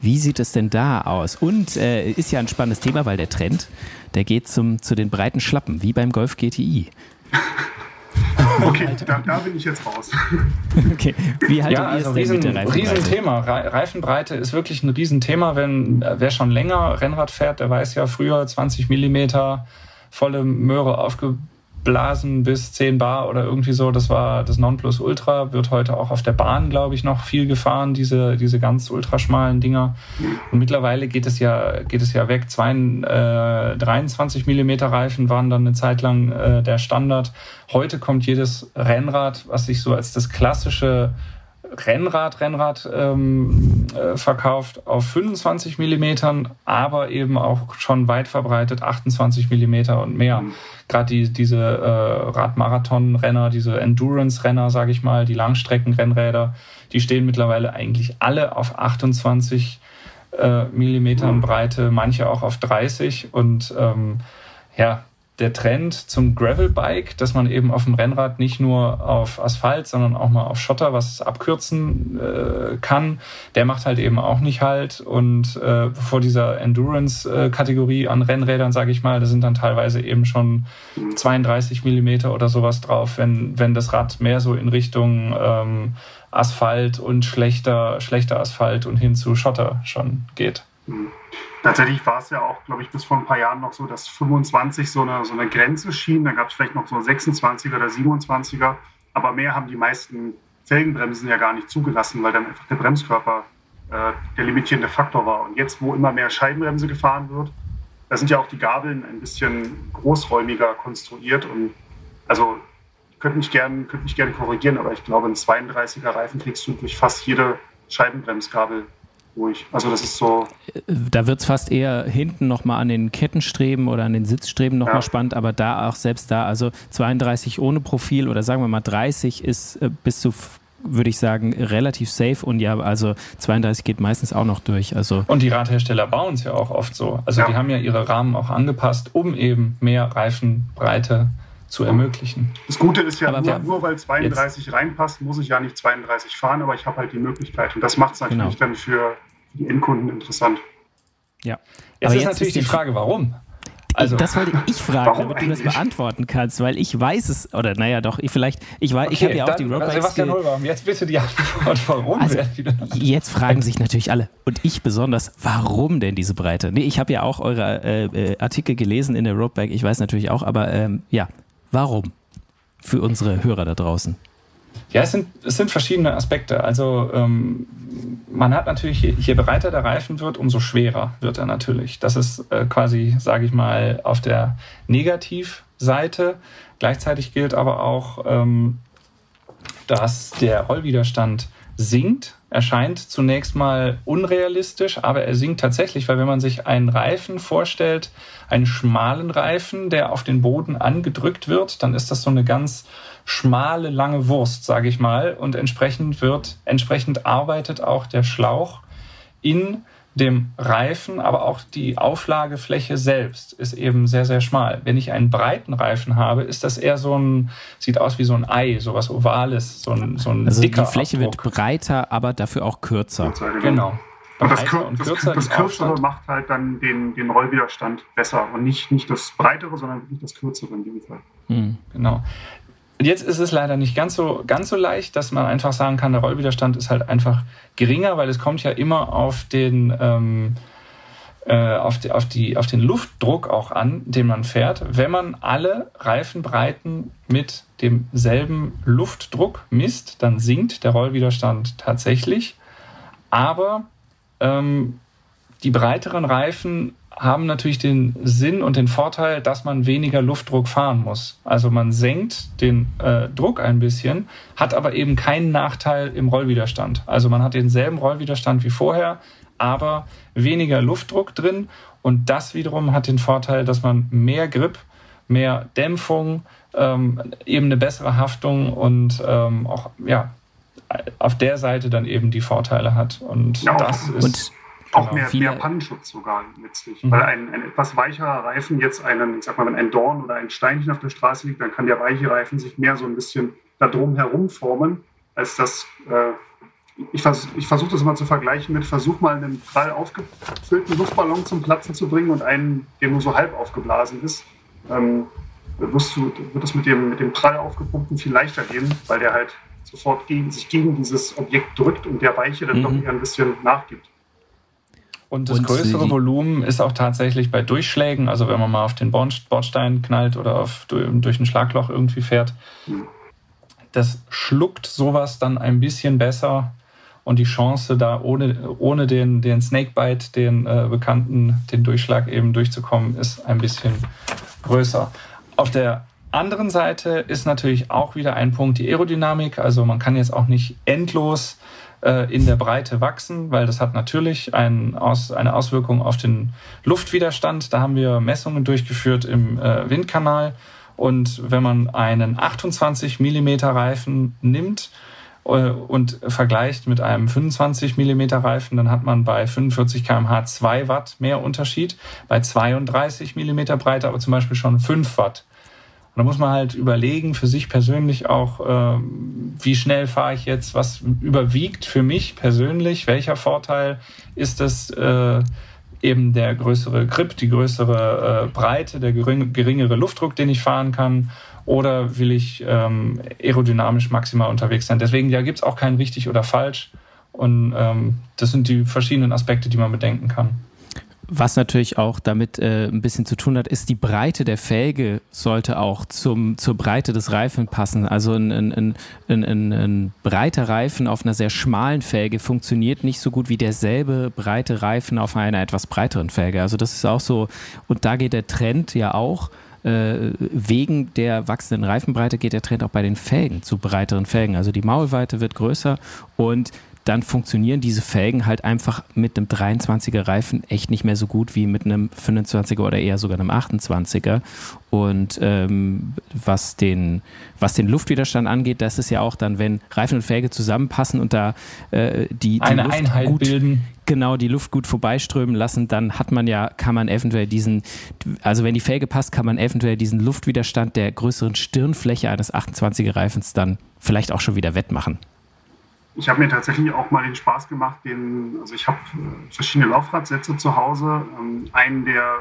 Wie sieht es denn da aus? Und äh, ist ja ein spannendes Thema, weil der Trend, der geht zum, zu den breiten Schlappen, wie beim Golf GTI. (laughs) (laughs)
Okay, da, da, bin ich jetzt raus. (laughs)
Okay, wie haltet
ja, also ihr es denn riesen, mit der Reifenbreite? Riesenthema. Reifenbreite ist wirklich ein Riesenthema. Wenn, wer schon länger Rennrad fährt, der weiß ja früher 20 Millimeter volle Möhre aufgebaut Blasen bis 10 Bar oder irgendwie so. Das war das Nonplusultra. Wird heute auch auf der Bahn, glaube ich, noch viel gefahren, diese, diese ganz ultraschmalen Dinger. Und mittlerweile geht es ja, geht es ja weg. Zwei, äh, 23 Millimeter Reifen waren dann eine Zeit lang äh, der Standard. Heute kommt jedes Rennrad, was sich so als das klassische Rennrad, Rennrad ähm, äh, verkauft auf 25 Millimetern, aber eben auch schon weit verbreitet 28 Millimeter und mehr. Mhm. Gerade die, diese äh, Radmarathon-Renner, diese Endurance-Renner, sage ich mal, die Langstrecken-Rennräder, die stehen mittlerweile eigentlich alle auf 28 äh, Millimetern mhm. Breite, manche auch auf 30 und ähm, ja, der Trend zum Gravelbike, dass man eben auf dem Rennrad nicht nur auf Asphalt, sondern auch mal auf Schotter was abkürzen äh, kann, der macht halt eben auch nicht halt. Und äh, vor dieser Endurance-Kategorie an Rennrädern, sage ich mal, da sind dann teilweise eben schon 32 Millimeter oder sowas drauf, wenn, wenn das Rad mehr so in Richtung ähm, Asphalt und schlechter, schlechter Asphalt und hin zu Schotter schon geht. Mhm.
Tatsächlich war es ja auch, glaube ich, bis vor ein paar Jahren noch so, dass 25 so eine, so eine Grenze schien. Da gab es vielleicht noch so 26er oder 27er. Aber mehr haben die meisten Felgenbremsen ja gar nicht zugelassen, weil dann einfach der Bremskörper äh, der limitierende Faktor war. Und jetzt, wo immer mehr Scheibenbremse gefahren wird, da sind ja auch die Gabeln ein bisschen großräumiger konstruiert. Und also könnte mich gerne könnt mich gern korrigieren, aber ich glaube, ein 32er Reifen kriegst du durch fast jede Scheibenbremsgabel ruhig. Also das ist so.
Da wird es fast eher hinten nochmal an den Kettenstreben oder an den Sitzstreben nochmal ja. spannend, aber da auch selbst da, also 32 ohne Profil oder sagen wir mal 30 ist äh, bis zu würde ich sagen, relativ safe und ja, also 32 geht meistens auch noch durch. Also
und die Radhersteller bauen es ja auch oft so. Also ja. die haben ja ihre Rahmen auch angepasst, um eben mehr Reifenbreite zu ermöglichen.
Das Gute ist ja, nur, nur, weil 32 jetzt. reinpasst, muss ich ja nicht 32 fahren, aber ich habe halt die Möglichkeit. Und das macht es natürlich genau. dann für die Endkunden interessant.
Ja. Jetzt aber ist jetzt natürlich ist die Frage, warum?
Also, das wollte ich fragen, Warum damit eigentlich? du das beantworten kannst, weil ich weiß es, oder naja, doch, ich vielleicht, ich weiß, okay, ich habe ja auch die Roadbikes.
Sebastian Holbaum, jetzt bitte die Antwort, warum?
Also, jetzt fragen sich natürlich alle, und ich besonders, warum denn diese Breite? Nee, ich habe ja auch eure äh, äh, Artikel gelesen in der Roadbike, ich weiß natürlich auch, aber ähm, ja, warum? Für unsere Hörer da draußen.
Ja, es sind, es sind verschiedene Aspekte. Also ähm, man hat natürlich, je breiter der Reifen wird, umso schwerer wird er natürlich. Das ist äh, quasi, sage ich mal, auf der Negativseite. Gleichzeitig gilt aber auch, ähm, dass der Rollwiderstand sinkt. Erscheint zunächst mal unrealistisch, aber er sinkt tatsächlich, weil wenn man sich einen Reifen vorstellt, einen schmalen Reifen, der auf den Boden angedrückt wird, dann ist das so eine ganz schmale, lange Wurst, sage ich mal. Und entsprechend wird, entsprechend arbeitet auch der Schlauch in dem Reifen, aber auch die Auflagefläche selbst ist eben sehr, sehr schmal. Wenn ich einen breiten Reifen habe, ist das eher so ein, sieht aus wie so ein Ei, so was Ovales, so ein, so ein
also
dicker
Die Fläche Abdruck. wird breiter, aber dafür auch kürzer.
Genau.
Und das, und kürzer, das, das Kürzere macht halt dann den, den Rollwiderstand besser und nicht, nicht das Breitere, sondern wirklich das Kürzere in dem Fall.
Hm. Genau. Jetzt ist es leider nicht ganz so, ganz so leicht, dass man einfach sagen kann, der Rollwiderstand ist halt einfach geringer, weil es kommt ja immer auf den, ähm, äh, auf, die, auf, die, auf den Luftdruck auch an, den man fährt. Wenn man alle Reifenbreiten mit demselben Luftdruck misst, dann sinkt der Rollwiderstand tatsächlich. Aber ähm, die breiteren Reifen haben natürlich den Sinn und den Vorteil, dass man weniger Luftdruck fahren muss. Also man senkt den äh, Druck ein bisschen, hat aber eben keinen Nachteil im Rollwiderstand. Also man hat denselben Rollwiderstand wie vorher, aber weniger Luftdruck drin. Und das wiederum hat den Vorteil, dass man mehr Grip, mehr Dämpfung, ähm, eben eine bessere Haftung und ähm, auch ja auf der Seite dann eben die Vorteile hat. Und ja, das ist
auch genau. mehr, mehr Pannenschutz sogar letztlich. Mhm. Weil ein, ein, etwas weicherer Reifen jetzt einen, ich sag mal, wenn ein Dorn oder ein Steinchen auf der Straße liegt, dann kann der weiche Reifen sich mehr so ein bisschen da drum herum formen, als das. Äh, ich, vers ich versuche das mal zu vergleichen mit, versuch mal einen prall aufgefüllten Luftballon zum Platzen zu bringen und einen, der nur so halb aufgeblasen ist. Ähm, wirst du, wird es mit dem, mit dem prall aufgepumpten viel leichter gehen, weil der halt sofort gegen, sich gegen dieses Objekt drückt und der Weiche dann mhm. doch eher ein bisschen nachgibt.
Und das und größere Volumen ist auch tatsächlich bei Durchschlägen, also wenn man mal auf den Bordstein knallt oder auf, durch ein Schlagloch irgendwie fährt, das schluckt sowas dann ein bisschen besser und die Chance, da ohne, ohne den, den Snakebite, den äh, bekannten, den Durchschlag eben durchzukommen, ist ein bisschen größer. Auf der anderen Seite ist natürlich auch wieder ein Punkt die Aerodynamik. Also man kann jetzt auch nicht endlos äh, in der Breite wachsen, weil das hat natürlich ein Aus, eine Auswirkung auf den Luftwiderstand. Da haben wir Messungen durchgeführt im äh, Windkanal. Und wenn man einen 28 Millimeter Reifen nimmt äh, und vergleicht mit einem 25 Millimeter Reifen, dann hat man bei 45 km/h 2 Watt mehr Unterschied, bei 32 Millimeter Breite aber zum Beispiel schon 5 Watt. Und da muss man halt überlegen, für sich persönlich auch, äh, wie schnell fahre ich jetzt, was überwiegt für mich persönlich, welcher Vorteil ist es äh, eben der größere Grip, die größere äh, Breite, der gering, geringere Luftdruck, den ich fahren kann, oder will ich ähm, aerodynamisch maximal unterwegs sein. Deswegen ja, gibt es auch kein richtig oder falsch. Und ähm, das sind die verschiedenen Aspekte, die man bedenken kann.
Was natürlich auch damit äh, ein bisschen zu tun hat, ist die Breite der Felge sollte auch zum, zur Breite des Reifen passen. Also ein, ein, ein, ein, breiter Reifen auf einer sehr schmalen Felge funktioniert nicht so gut wie derselbe breite Reifen auf einer etwas breiteren Felge. Also das ist auch so, und da geht der Trend ja auch äh, wegen der wachsenden Reifenbreite geht der Trend auch bei den Felgen zu breiteren Felgen. Also die Maulweite wird größer und dann funktionieren diese Felgen halt einfach mit einem 23er Reifen echt nicht mehr so gut wie mit einem 25er oder eher sogar einem 28er. Und ähm, was, den, was den Luftwiderstand angeht, das ist ja auch dann, wenn Reifen und Felge zusammenpassen und da äh, die, die
eine Luft Einheit
gut,
bilden.
Genau, die Luft gut vorbeiströmen lassen, dann hat man ja, kann man eventuell diesen, also wenn die Felge passt, kann man eventuell diesen Luftwiderstand der größeren Stirnfläche eines 28er Reifens dann vielleicht auch schon wieder wettmachen
ich habe mir tatsächlich auch mal den Spaß gemacht, den, also ich habe äh, verschiedene Laufradsätze zu Hause. Ähm, einen, der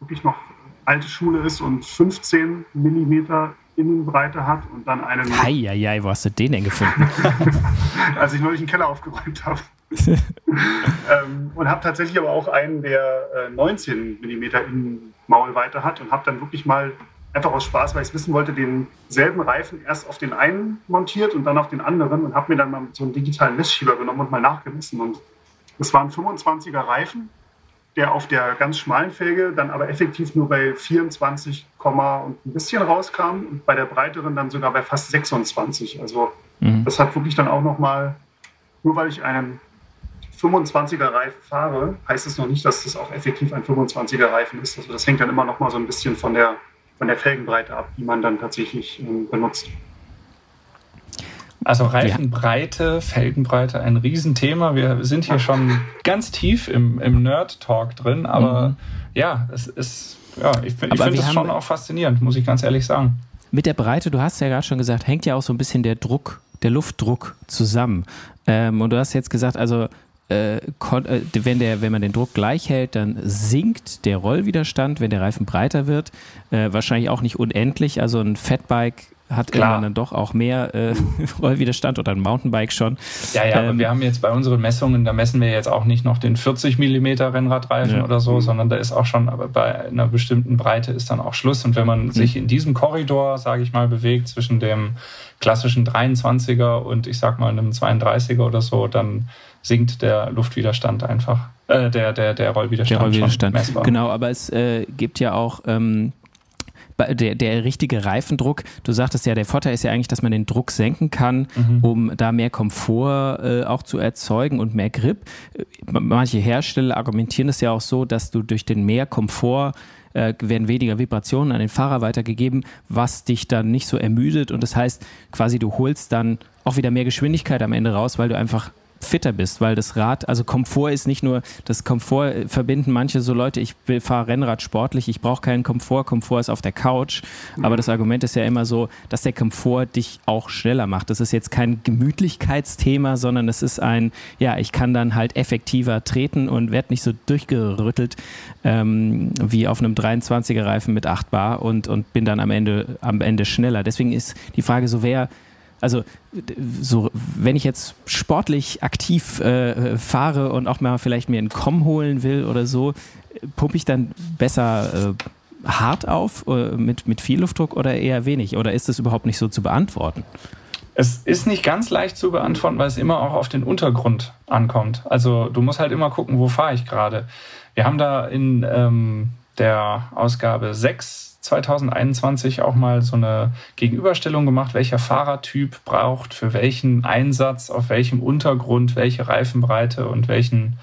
wirklich noch alte Schule ist und 15 Millimeter Innenbreite hat und dann einen.
Eieiei, wo hast du den denn gefunden? (laughs)
Als ich neulich einen Keller aufgeräumt habe. (laughs) ähm, und habe tatsächlich aber auch einen, der äh, 19 Millimeter Innenmaulweite hat und habe dann wirklich mal einfach aus Spaß, weil ich wissen wollte, denselben Reifen erst auf den einen montiert und dann auf den anderen und habe mir dann mal so einen digitalen Messschieber genommen und mal nachgemessen. Und es waren 25er Reifen, der auf der ganz schmalen Felge dann aber effektiv nur bei 24, und ein bisschen rauskam und bei der breiteren dann sogar bei fast 26. Also mhm. das hat wirklich dann auch nochmal, nur weil ich einen 25er Reifen fahre, heißt es noch nicht, dass das auch effektiv ein 25er Reifen ist. Also das hängt dann immer noch mal so ein bisschen von der, von der Felgenbreite ab, die man dann tatsächlich äh, benutzt.
Also Reifenbreite, Felgenbreite, ein Riesenthema. Wir sind hier schon ganz tief im, im Nerd-Talk drin, aber mhm. ja, es ist, ja, ich, ich finde es schon auch faszinierend, muss ich ganz ehrlich sagen.
Mit der Breite, du hast ja gerade schon gesagt, hängt ja auch so ein bisschen der Druck, der Luftdruck zusammen. Ähm, und du hast jetzt gesagt, also äh, äh, wenn, der, wenn man den Druck gleich hält, dann sinkt der Rollwiderstand, wenn der Reifen breiter wird. Äh, wahrscheinlich auch nicht unendlich. Also ein Fatbike hat Klar. dann doch auch mehr äh, (laughs) Rollwiderstand oder ein Mountainbike schon.
Ja, ja, ähm, aber wir haben jetzt bei unseren Messungen, da messen wir jetzt auch nicht noch den 40 mm Rennradreifen ja. oder so, sondern da ist auch schon, aber bei einer bestimmten Breite ist dann auch Schluss. Und wenn man mhm. sich in diesem Korridor, sage ich mal, bewegt zwischen dem klassischen 23er und ich sag mal einem 32er oder so, dann sinkt der Luftwiderstand einfach. Äh, der, der, der Rollwiderstand.
Der Rollwiderstand. Genau, aber es äh, gibt ja auch ähm, der, der richtige Reifendruck. Du sagtest ja, der Vorteil ist ja eigentlich, dass man den Druck senken kann, mhm. um da mehr Komfort äh, auch zu erzeugen und mehr Grip. Manche Hersteller argumentieren es ja auch so, dass du durch den mehr Komfort äh, werden weniger Vibrationen an den Fahrer weitergegeben, was dich dann nicht so ermüdet. Und das heißt, quasi du holst dann auch wieder mehr Geschwindigkeit am Ende raus, weil du einfach fitter bist, weil das Rad, also Komfort ist nicht nur, das Komfort verbinden manche so Leute, ich fahre Rennrad sportlich, ich brauche keinen Komfort, Komfort ist auf der Couch, aber das Argument ist ja immer so, dass der Komfort dich auch schneller macht. Das ist jetzt kein Gemütlichkeitsthema, sondern es ist ein, ja, ich kann dann halt effektiver treten und werde nicht so durchgerüttelt ähm, wie auf einem 23er Reifen mit 8 Bar und, und bin dann am Ende, am Ende schneller. Deswegen ist die Frage so, wer also so, wenn ich jetzt sportlich aktiv äh, fahre und auch mal vielleicht mir einen Komm holen will oder so, pumpe ich dann besser äh, hart auf äh, mit, mit viel Luftdruck oder eher wenig? Oder ist das überhaupt nicht so zu beantworten?
Es ist nicht ganz leicht zu beantworten, weil es immer auch auf den Untergrund ankommt. Also du musst halt immer gucken, wo fahre ich gerade. Wir haben da in ähm, der Ausgabe 6 2021 auch mal so eine Gegenüberstellung gemacht, welcher Fahrertyp braucht für welchen Einsatz, auf welchem Untergrund, welche Reifenbreite und welchen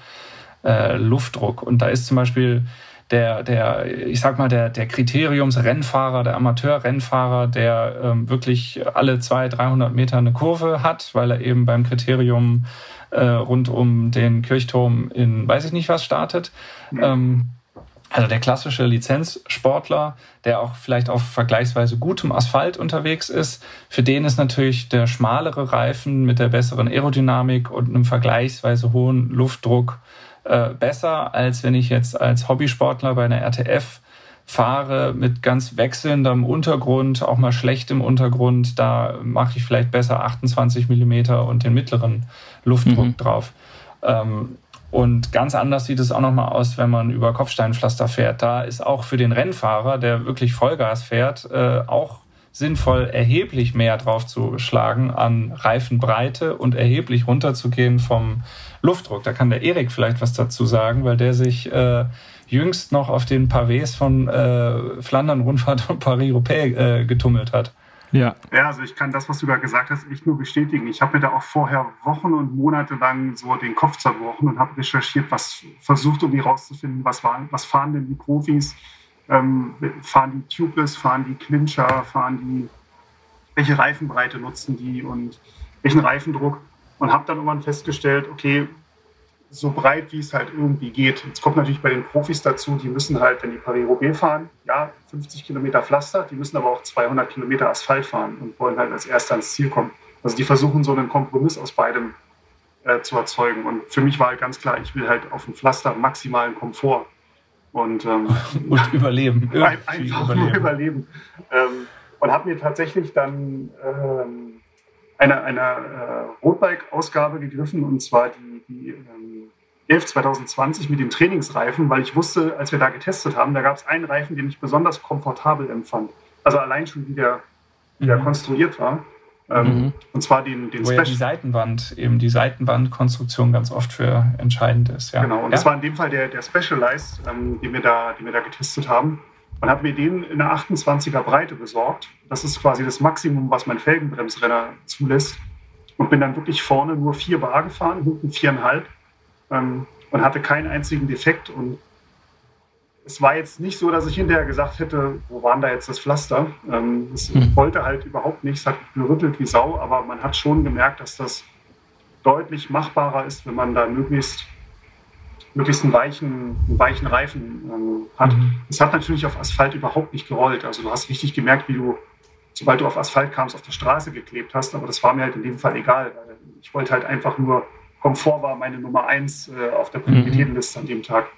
äh, Luftdruck. Und da ist zum Beispiel der, der, ich sag mal, der, der Kriteriumsrennfahrer, der Amateurrennfahrer, der ähm, wirklich alle 200, 300 Meter eine Kurve hat, weil er eben beim Kriterium äh, rund um den Kirchturm in weiß ich nicht was startet. Mhm. Ähm, also der klassische Lizenzsportler, der auch vielleicht auf vergleichsweise gutem Asphalt unterwegs ist, für den ist natürlich der schmalere Reifen mit der besseren Aerodynamik und einem vergleichsweise hohen Luftdruck äh, besser, als wenn ich jetzt als Hobbysportler bei einer RTF fahre mit ganz wechselndem Untergrund, auch mal schlechtem Untergrund. Da mache ich vielleicht besser 28 Millimeter und den mittleren Luftdruck mhm. drauf. Ähm, und ganz anders sieht es auch nochmal aus, wenn man über Kopfsteinpflaster fährt. Da ist auch für den Rennfahrer, der wirklich Vollgas fährt, äh, auch sinnvoll, erheblich mehr drauf zu schlagen an Reifenbreite und erheblich runterzugehen vom Luftdruck. Da kann der Erik vielleicht was dazu sagen, weil der sich äh, jüngst noch auf den Pavés von äh, Flandern-Rundfahrt und Paris-Roubaix äh, getummelt hat.
Ja. Ja, also ich kann das, was du da gesagt hast, echt nur bestätigen. Ich habe mir da auch vorher Wochen und Monate lang so den Kopf zerbrochen und habe recherchiert, was versucht, um die rauszufinden, was, was fahren denn die Profis, ähm, fahren die Tubeless, fahren die Clincher, fahren die, welche Reifenbreite nutzen die und welchen Reifendruck und habe dann irgendwann festgestellt, okay, so breit, wie es halt irgendwie geht. Jetzt kommt natürlich bei den Profis dazu, die müssen halt, wenn die Paris-Roubaix fahren, ja, 50 Kilometer Pflaster, die müssen aber auch 200 Kilometer Asphalt fahren und wollen halt als Erster ans Ziel kommen. Also die versuchen so einen Kompromiss aus beidem äh, zu erzeugen. Und für mich war halt ganz klar, ich will halt auf dem Pflaster maximalen Komfort. Und, ähm, (laughs)
und überleben.
Ein, einfach überleben. nur überleben. Ähm, und habe mir tatsächlich dann ähm, einer, einer äh, Roadbike-Ausgabe gegriffen, und zwar die, die ähm, 11 2020 mit dem Trainingsreifen, weil ich wusste, als wir da getestet haben, da gab es einen Reifen, den ich besonders komfortabel empfand. Also allein schon, wie der, wie der mhm. konstruiert war. Ähm, mhm. Und zwar den, den
Wo ja die Seitenwand, eben die Seitenwandkonstruktion ganz oft für entscheidend ist. Ja.
Genau, und
ja?
das war in dem Fall der, der Specialized, ähm, den, wir da, den wir da getestet haben. Man hat mir den in einer 28er Breite besorgt. Das ist quasi das Maximum, was mein Felgenbremsrenner zulässt. Und bin dann wirklich vorne nur vier Bar gefahren, hinten viereinhalb. Ähm, und hatte keinen einzigen Defekt. Und es war jetzt nicht so, dass ich hinterher gesagt hätte, wo waren da jetzt das Pflaster? Ähm, es hm. wollte halt überhaupt nichts, hat gerüttelt wie Sau, aber man hat schon gemerkt, dass das deutlich machbarer ist, wenn man da möglichst, möglichst einen, weichen, einen weichen Reifen ähm, hat. Mhm. Es hat natürlich auf Asphalt überhaupt nicht gerollt. Also du hast richtig gemerkt, wie du, sobald du auf Asphalt kamst, auf der Straße geklebt hast. Aber das war mir halt in dem Fall egal. Ich wollte halt einfach nur, Komfort war meine Nummer eins äh, auf der Prioritätenliste an dem Tag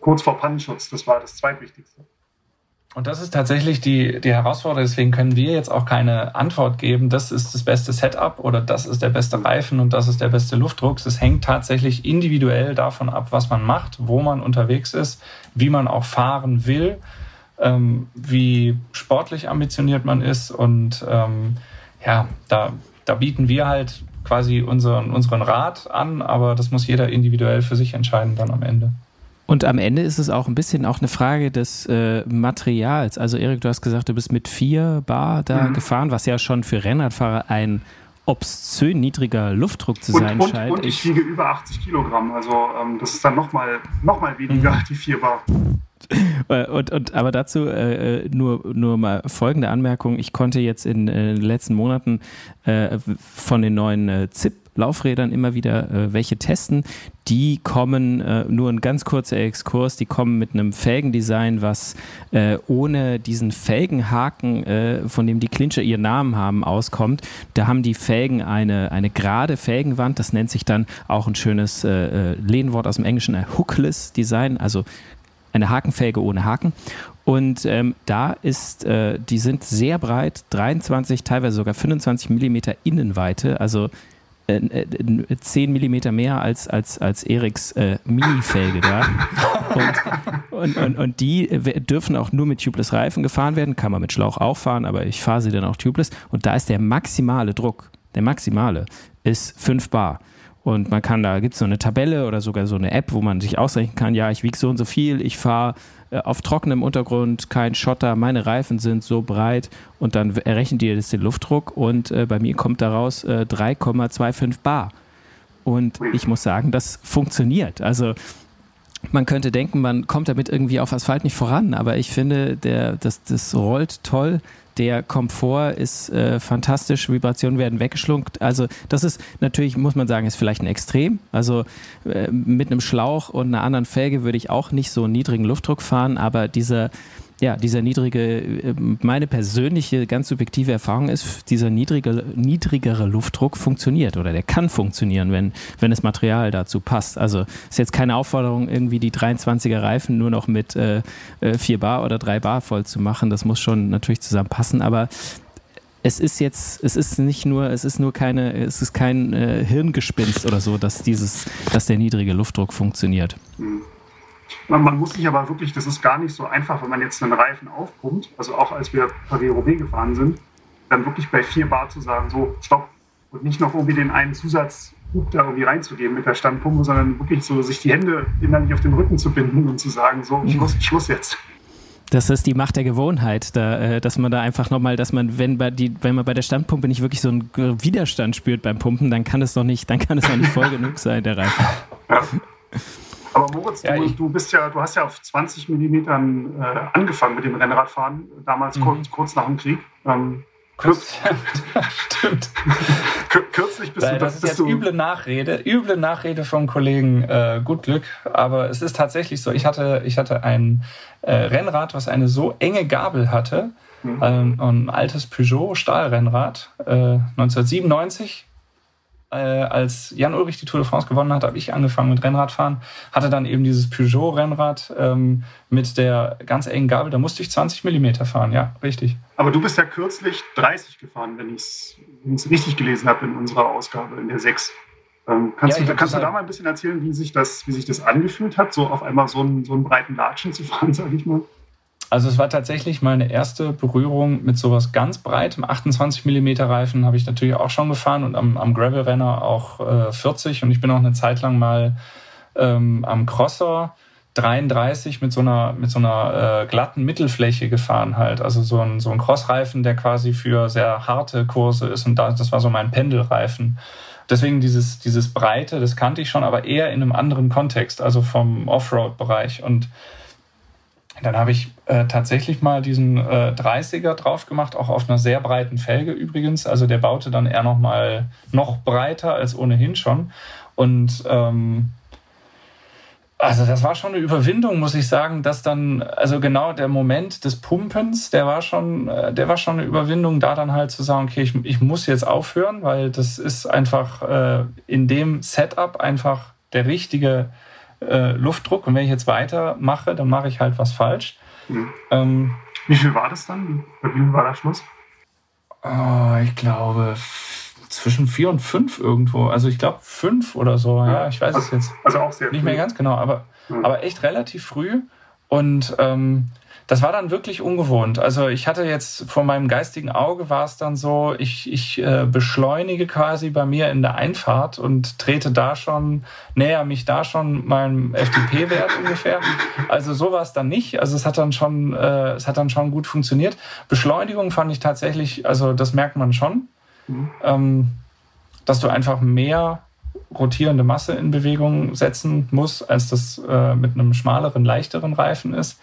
kurz vor Pannenschutz. Das war das Zweitwichtigste.
Und das ist tatsächlich die, die Herausforderung. Deswegen können wir jetzt auch keine Antwort geben, das ist das beste Setup oder das ist der beste Reifen und das ist der beste Luftdruck. Es hängt tatsächlich individuell davon ab, was man macht, wo man unterwegs ist, wie man auch fahren will, ähm, wie sportlich ambitioniert man ist. Und ähm, ja, da, da bieten wir halt quasi unseren, unseren Rat an, aber das muss jeder individuell für sich entscheiden dann am Ende.
Und am Ende ist es auch ein bisschen auch eine Frage des äh, Materials. Also Erik, du hast gesagt, du bist mit vier Bar da mhm. gefahren, was ja schon für Rennradfahrer ein obszön niedriger Luftdruck zu sein
und,
scheint.
Und ich wiege über 80 Kilogramm, also ähm, das ist dann nochmal noch mal weniger, mhm. die vier Bar.
Äh, und, und, aber dazu äh, nur, nur mal folgende Anmerkung. Ich konnte jetzt in äh, den letzten Monaten äh, von den neuen äh, ZIP Laufrädern immer wieder äh, welche testen. Die kommen, äh, nur ein ganz kurzer Exkurs, die kommen mit einem Felgendesign, was äh, ohne diesen Felgenhaken, äh, von dem die Clincher ihren Namen haben, auskommt. Da haben die Felgen eine, eine gerade Felgenwand, das nennt sich dann auch ein schönes äh, äh, Lehnwort aus dem Englischen, ein Hookless Design, also eine Hakenfelge ohne Haken. Und ähm, da ist, äh, die sind sehr breit, 23, teilweise sogar 25 Millimeter Innenweite, also äh, 10 äh, Millimeter mehr als, als, als Eriks äh, Mini-Felge da. (laughs) Und, und, und, und, die dürfen auch nur mit Tubeless-Reifen gefahren werden. Kann man mit Schlauch auch fahren, aber ich fahre sie dann auch Tubeless. Und da ist der maximale Druck, der maximale, ist 5 Bar. Und man kann da, gibt es so eine Tabelle oder sogar so eine App, wo man sich ausrechnen kann, ja, ich wiege so und so viel, ich fahre äh, auf trockenem Untergrund, kein Schotter, meine Reifen sind so breit und dann errechnet ihr das den Luftdruck und äh, bei mir kommt daraus äh, 3,25 Bar. Und ich muss sagen, das funktioniert. Also man könnte denken, man kommt damit irgendwie auf Asphalt nicht voran, aber ich finde, der, das, das rollt toll. Der Komfort ist äh, fantastisch, Vibrationen werden weggeschlunkt. Also das ist natürlich, muss man sagen, ist vielleicht ein Extrem. Also äh, mit einem Schlauch und einer anderen Felge würde ich auch nicht so einen niedrigen Luftdruck fahren, aber dieser ja, dieser niedrige, äh, meine persönliche, ganz subjektive Erfahrung ist, dieser niedrige, niedrigere Luftdruck funktioniert oder der kann funktionieren, wenn, wenn das Material dazu passt. Also ist jetzt keine Aufforderung, irgendwie die 23er Reifen nur noch mit äh, 4 äh, Bar oder 3 Bar voll zu machen. Das muss schon natürlich zusammenpassen, aber es ist jetzt, es ist nicht nur, es ist nur keine, es ist kein äh, Hirngespinst oder so, dass dieses, dass der niedrige Luftdruck funktioniert. Mhm.
Man, man, muss sich aber wirklich, das ist gar nicht so einfach, wenn man jetzt einen Reifen aufpumpt, also auch als wir Paris-Roubaix gefahren sind, dann wirklich bei 4 Bar zu sagen, so, stopp, und nicht noch irgendwie den einen Zusatz da irgendwie reinzugeben mit der Standpumpe, sondern wirklich so sich die Hände innerlich auf den Rücken zu binden und zu sagen, so, Schluss, Schluss jetzt.
Das ist die Macht der Gewohnheit, da, äh, dass man da einfach nochmal, dass man, wenn, bei die, wenn man bei der Standpumpe nicht wirklich so einen Widerstand spürt beim Pumpen, dann kann es noch nicht, dann kann es noch nicht voll (laughs) genug sein, der Reifen. Ja.
Aber Moritz, ja, du, du, bist ja, du hast ja auf 20 Millimetern äh, angefangen mit dem Rennradfahren, damals mhm. kurz, kurz nach dem Krieg. Ähm,
Kürz (laughs) Stimmt. (laughs)
Kürzlich bist
Nein,
du.
Das ist jetzt üble Nachrede, üble Nachrede vom Kollegen äh, Gut Glück. Aber es ist tatsächlich so. Ich hatte, ich hatte ein äh, Rennrad, was eine so enge Gabel hatte. Mhm. Ähm, ein altes Peugeot Stahlrennrad, äh, 1997 äh, als Jan Ulrich die Tour de France gewonnen hat, habe ich angefangen mit Rennradfahren, hatte dann eben dieses Peugeot-Rennrad ähm, mit der ganz engen Gabel, da musste ich 20 Millimeter fahren, ja, richtig.
Aber du bist ja kürzlich 30 gefahren, wenn ich es richtig gelesen habe in unserer Ausgabe, in der 6. Ähm, kannst ja, du, kannst du da mal ein bisschen erzählen, wie sich das, wie sich das angefühlt hat, so auf einmal so einen, so einen breiten Latschen zu fahren, (laughs) sage ich mal?
Also es war tatsächlich meine erste Berührung mit sowas ganz breitem. 28 mm Reifen habe ich natürlich auch schon gefahren und am, am Gravel-Renner auch äh, 40. Und ich bin auch eine Zeit lang mal ähm, am Crosser 33 mit so einer, mit so einer äh, glatten Mittelfläche gefahren halt. Also so ein, so ein Crossreifen, der quasi für sehr harte Kurse ist. Und da, das war so mein Pendelreifen. Deswegen dieses, dieses Breite, das kannte ich schon, aber eher in einem anderen Kontext, also vom Offroad-Bereich. Und dann habe ich äh, tatsächlich mal diesen äh, 30er drauf gemacht, auch auf einer sehr breiten Felge übrigens. Also der baute dann eher noch mal noch breiter als ohnehin schon. Und ähm, also das war schon eine Überwindung, muss ich sagen, dass dann, also genau der Moment des Pumpens, der war schon, äh, der war schon eine Überwindung, da dann halt zu sagen, okay, ich, ich muss jetzt aufhören, weil das ist einfach äh, in dem Setup einfach der richtige äh, Luftdruck. Und wenn ich jetzt weitermache, dann mache ich halt was falsch.
Mhm. Ähm, wie viel war das dann? Bei wie viel war der Schluss?
Oh, ich glaube zwischen vier und fünf irgendwo. Also ich glaube fünf oder so. Ja, ja ich weiß
also,
es jetzt.
Also auch sehr
Nicht früh. mehr ganz genau, aber, mhm. aber echt relativ früh. Und ähm, das war dann wirklich ungewohnt. Also ich hatte jetzt vor meinem geistigen Auge war es dann so, ich, ich äh, beschleunige quasi bei mir in der Einfahrt und trete da schon, näher mich da schon meinem FDP-Wert ungefähr. Also so war es dann nicht. Also es hat dann schon, äh, es hat dann schon gut funktioniert. Beschleunigung fand ich tatsächlich, also das merkt man schon, mhm. ähm, dass du einfach mehr rotierende Masse in Bewegung setzen musst, als das äh, mit einem schmaleren, leichteren Reifen ist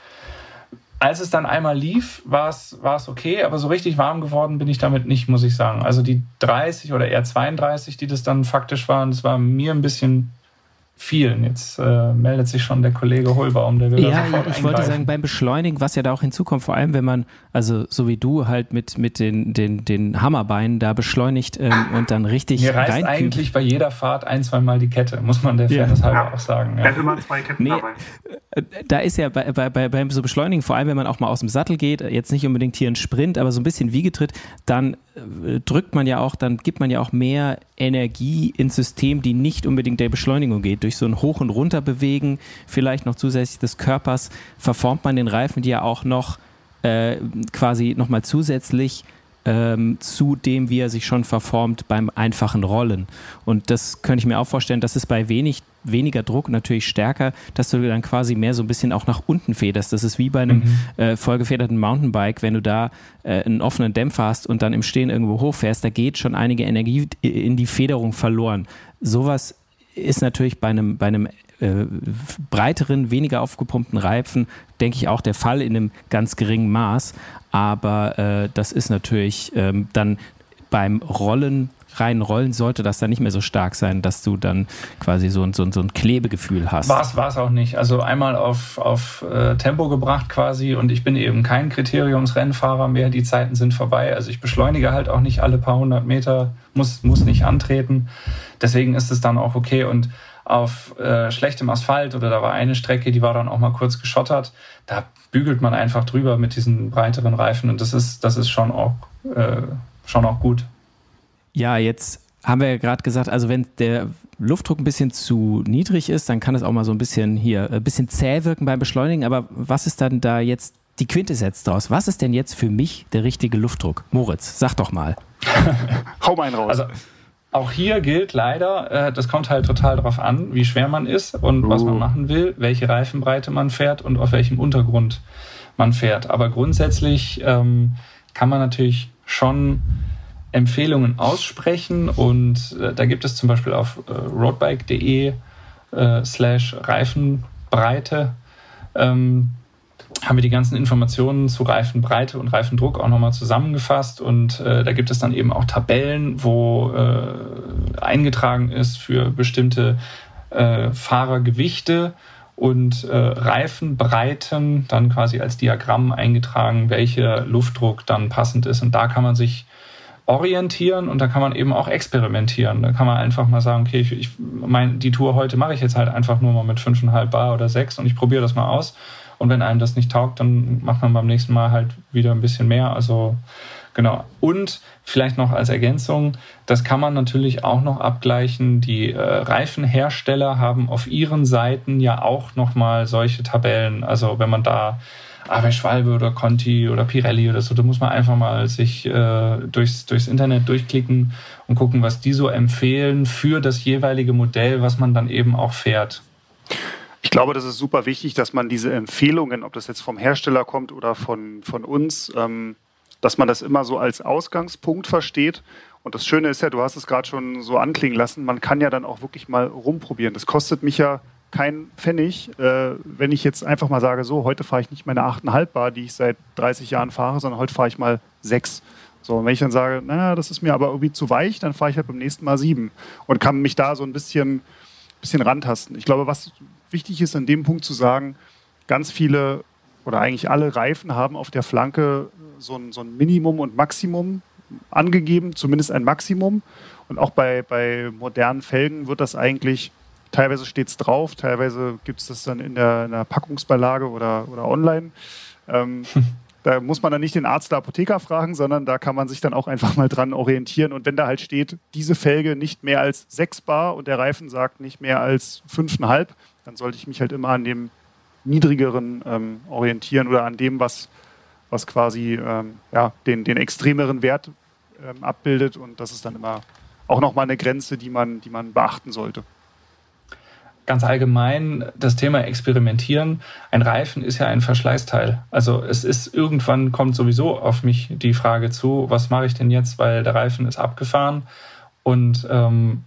als es dann einmal lief, war es, okay, aber so richtig warm geworden bin ich damit nicht, muss ich sagen. Also die 30 oder eher 32, die das dann faktisch waren, das war mir ein bisschen vielen. Jetzt äh, meldet sich schon der Kollege Holbaum, der will
ja, da sofort ich eingreifen. wollte sagen, beim Beschleunigen, was ja da auch hinzukommt, vor allem wenn man, also so wie du halt mit, mit den, den, den Hammerbeinen da beschleunigt ähm, und dann richtig
Mir reißt eigentlich bei jeder Fahrt ein, zweimal die Kette, muss man der Fairness ja. halber ja. auch sagen.
Ja. Er hat immer zwei Ketten nee, dabei.
Äh, da ist ja bei, bei, bei, beim so Beschleunigen, vor allem wenn man auch mal aus dem Sattel geht, jetzt nicht unbedingt hier ein Sprint, aber so ein bisschen Wiegetritt, dann äh, drückt man ja auch, dann gibt man ja auch mehr Energie ins System, die nicht unbedingt der Beschleunigung geht. Durch so ein Hoch- und Runterbewegen, vielleicht noch zusätzlich des Körpers, verformt man den Reifen, die ja auch noch äh, quasi nochmal zusätzlich ähm, zu dem, wie er sich schon verformt beim einfachen Rollen. Und das könnte ich mir auch vorstellen, dass es bei wenig, weniger Druck natürlich stärker, dass du dann quasi mehr so ein bisschen auch nach unten federst. Das ist wie bei einem mhm. äh, vollgefederten Mountainbike, wenn du da äh, einen offenen Dämpfer hast und dann im Stehen irgendwo hochfährst, da geht schon einige Energie in die Federung verloren. Sowas ist natürlich bei einem, bei einem äh, breiteren, weniger aufgepumpten Reifen, denke ich, auch der Fall in einem ganz geringen Maß. Aber äh, das ist natürlich ähm, dann beim Rollen reinen Rollen sollte das dann nicht mehr so stark sein, dass du dann quasi so ein, so ein, so ein Klebegefühl hast.
War es auch nicht. Also einmal auf, auf äh, Tempo gebracht quasi und ich bin eben kein Kriteriumsrennfahrer mehr. Die Zeiten sind vorbei. Also ich beschleunige halt auch nicht alle paar hundert Meter, muss, muss nicht antreten. Deswegen ist es dann auch okay und auf äh, schlechtem Asphalt oder da war eine Strecke, die war dann auch mal kurz geschottert. Da bügelt man einfach drüber mit diesen breiteren Reifen und das ist, das ist schon auch, äh, schon auch gut.
Ja, jetzt haben wir ja gerade gesagt, also wenn der Luftdruck ein bisschen zu niedrig ist, dann kann es auch mal so ein bisschen hier, ein bisschen zäh wirken beim Beschleunigen. Aber was ist dann da jetzt die Quintessenz draus? Was ist denn jetzt für mich der richtige Luftdruck? Moritz, sag doch mal. (laughs)
Hau mal einen raus. Also, auch hier gilt leider, äh, das kommt halt total darauf an, wie schwer man ist und uh. was man uh. machen will, welche Reifenbreite man fährt und auf welchem Untergrund man fährt. Aber grundsätzlich ähm, kann man natürlich schon Empfehlungen aussprechen und äh, da gibt es zum Beispiel auf äh, roadbike.de äh, slash Reifenbreite ähm, haben wir die ganzen Informationen zu Reifenbreite und Reifendruck auch nochmal zusammengefasst und äh, da gibt es dann eben auch Tabellen, wo äh, eingetragen ist für bestimmte äh, Fahrergewichte und äh, Reifenbreiten dann quasi als Diagramm eingetragen, welcher Luftdruck dann passend ist und da kann man sich orientieren und da kann man eben auch experimentieren. Da kann man einfach mal sagen, okay, ich, ich mein, die Tour heute mache ich jetzt halt einfach nur mal mit 5,5 Bar oder 6 und ich probiere das mal aus. Und wenn einem das nicht taugt, dann macht man beim nächsten Mal halt wieder ein bisschen mehr. Also genau. Und vielleicht noch als Ergänzung, das kann man natürlich auch noch abgleichen. Die äh, Reifenhersteller haben auf ihren Seiten ja auch nochmal solche Tabellen. Also wenn man da bei Schwalbe oder Conti oder Pirelli oder so, da muss man einfach mal sich äh, durchs, durchs Internet durchklicken und gucken, was die so empfehlen für das jeweilige Modell, was man dann eben auch fährt.
Ich glaube, das ist super wichtig, dass man diese Empfehlungen, ob das jetzt vom Hersteller kommt oder von, von uns, ähm, dass man das immer so als Ausgangspunkt versteht. Und das Schöne ist ja, du hast es gerade schon so anklingen lassen, man kann ja dann auch wirklich mal rumprobieren. Das kostet mich ja kein Pfennig, äh, wenn ich jetzt einfach mal sage, so, heute fahre ich nicht meine 8,5 Bar, die ich seit 30 Jahren fahre, sondern heute fahre ich mal 6. So, und wenn ich dann sage, naja, das ist mir aber irgendwie zu weich, dann fahre ich halt beim nächsten Mal 7 und kann mich da so ein bisschen, bisschen rantasten. Ich glaube, was wichtig ist, an dem Punkt zu sagen, ganz viele oder eigentlich alle Reifen haben auf der Flanke so ein, so ein Minimum und Maximum angegeben, zumindest ein Maximum. Und auch bei, bei modernen Felgen wird das eigentlich, teilweise steht es drauf, teilweise gibt es das dann in der, in der Packungsbeilage oder, oder online. Ähm, (laughs) da muss man dann nicht den Arzt der Apotheker fragen, sondern da kann man sich dann auch einfach mal dran orientieren. Und wenn da halt steht, diese Felge nicht mehr als 6 Bar und der Reifen sagt nicht mehr als 5,5, dann sollte ich mich halt immer an dem niedrigeren ähm, orientieren oder an dem, was, was quasi ähm, ja, den, den extremeren Wert ähm, abbildet. Und das ist dann immer auch nochmal eine Grenze, die man, die man beachten sollte.
Ganz allgemein das Thema Experimentieren. Ein Reifen ist ja ein Verschleißteil. Also es ist irgendwann kommt sowieso auf mich die Frage zu, was mache ich denn jetzt, weil der Reifen ist abgefahren und ähm,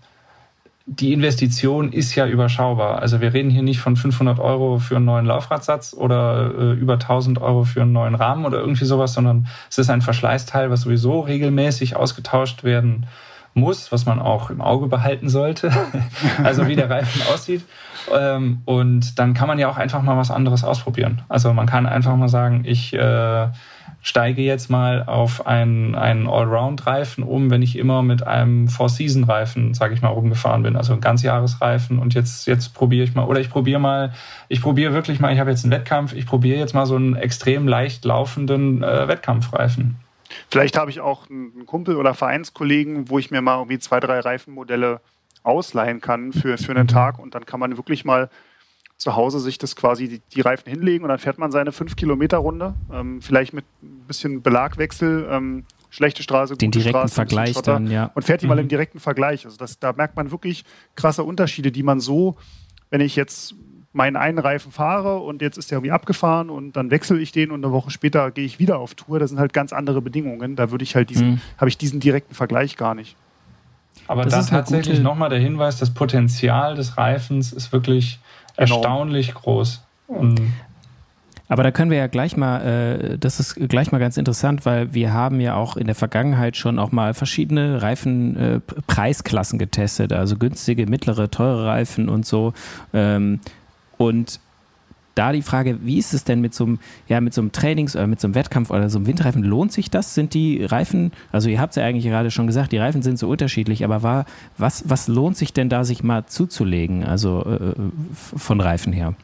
die Investition ist ja überschaubar. Also wir reden hier nicht von 500 Euro für einen neuen Laufradsatz oder äh, über 1000 Euro für einen neuen Rahmen oder irgendwie sowas, sondern es ist ein Verschleißteil, was sowieso regelmäßig ausgetauscht werden muss, was man auch im Auge behalten sollte. (laughs) also wie der Reifen aussieht. Ähm, und dann kann man ja auch einfach mal was anderes ausprobieren. Also man kann einfach mal sagen, ich äh, steige jetzt mal auf einen, einen Allround-Reifen um, wenn ich immer mit einem Four-Season-Reifen, sage ich mal, rumgefahren bin, also ein Ganzjahresreifen und jetzt, jetzt probiere ich mal, oder ich probiere mal, ich probiere wirklich mal, ich habe jetzt einen Wettkampf, ich probiere jetzt mal so einen extrem leicht laufenden äh, Wettkampfreifen.
Vielleicht habe ich auch einen Kumpel oder Vereinskollegen, wo ich mir mal irgendwie zwei, drei Reifenmodelle ausleihen kann für, für einen mhm. Tag und dann kann man wirklich mal zu Hause sich das quasi die, die, Reifen hinlegen und dann fährt man seine 5-Kilometer-Runde, ähm, vielleicht mit ein bisschen Belagwechsel, ähm, schlechte Straße,
Den direkten Straße, Vergleich dann, ja.
Und fährt die mhm. mal im direkten Vergleich. Also das, da merkt man wirklich krasse Unterschiede, die man so, wenn ich jetzt meinen einen Reifen fahre und jetzt ist der irgendwie abgefahren und dann wechsle ich den und eine Woche später gehe ich wieder auf Tour. Das sind halt ganz andere Bedingungen. Da würde ich halt diesen, mhm. habe ich diesen direkten Vergleich gar nicht.
Aber das da tatsächlich nochmal der Hinweis, das Potenzial des Reifens ist wirklich Genau. erstaunlich groß. Und
aber da können wir ja gleich mal, äh, das ist gleich mal ganz interessant, weil wir haben ja auch in der Vergangenheit schon auch mal verschiedene Reifenpreisklassen äh, getestet, also günstige, mittlere, teure Reifen und so. Ähm, und da die Frage, wie ist es denn mit so einem, ja, mit so einem Trainings- oder mit so einem Wettkampf oder so einem Windreifen? Lohnt sich das? Sind die Reifen, also ihr habt es ja eigentlich gerade schon gesagt, die Reifen sind so unterschiedlich, aber war, was, was lohnt sich denn da, sich mal zuzulegen, also äh, von Reifen her?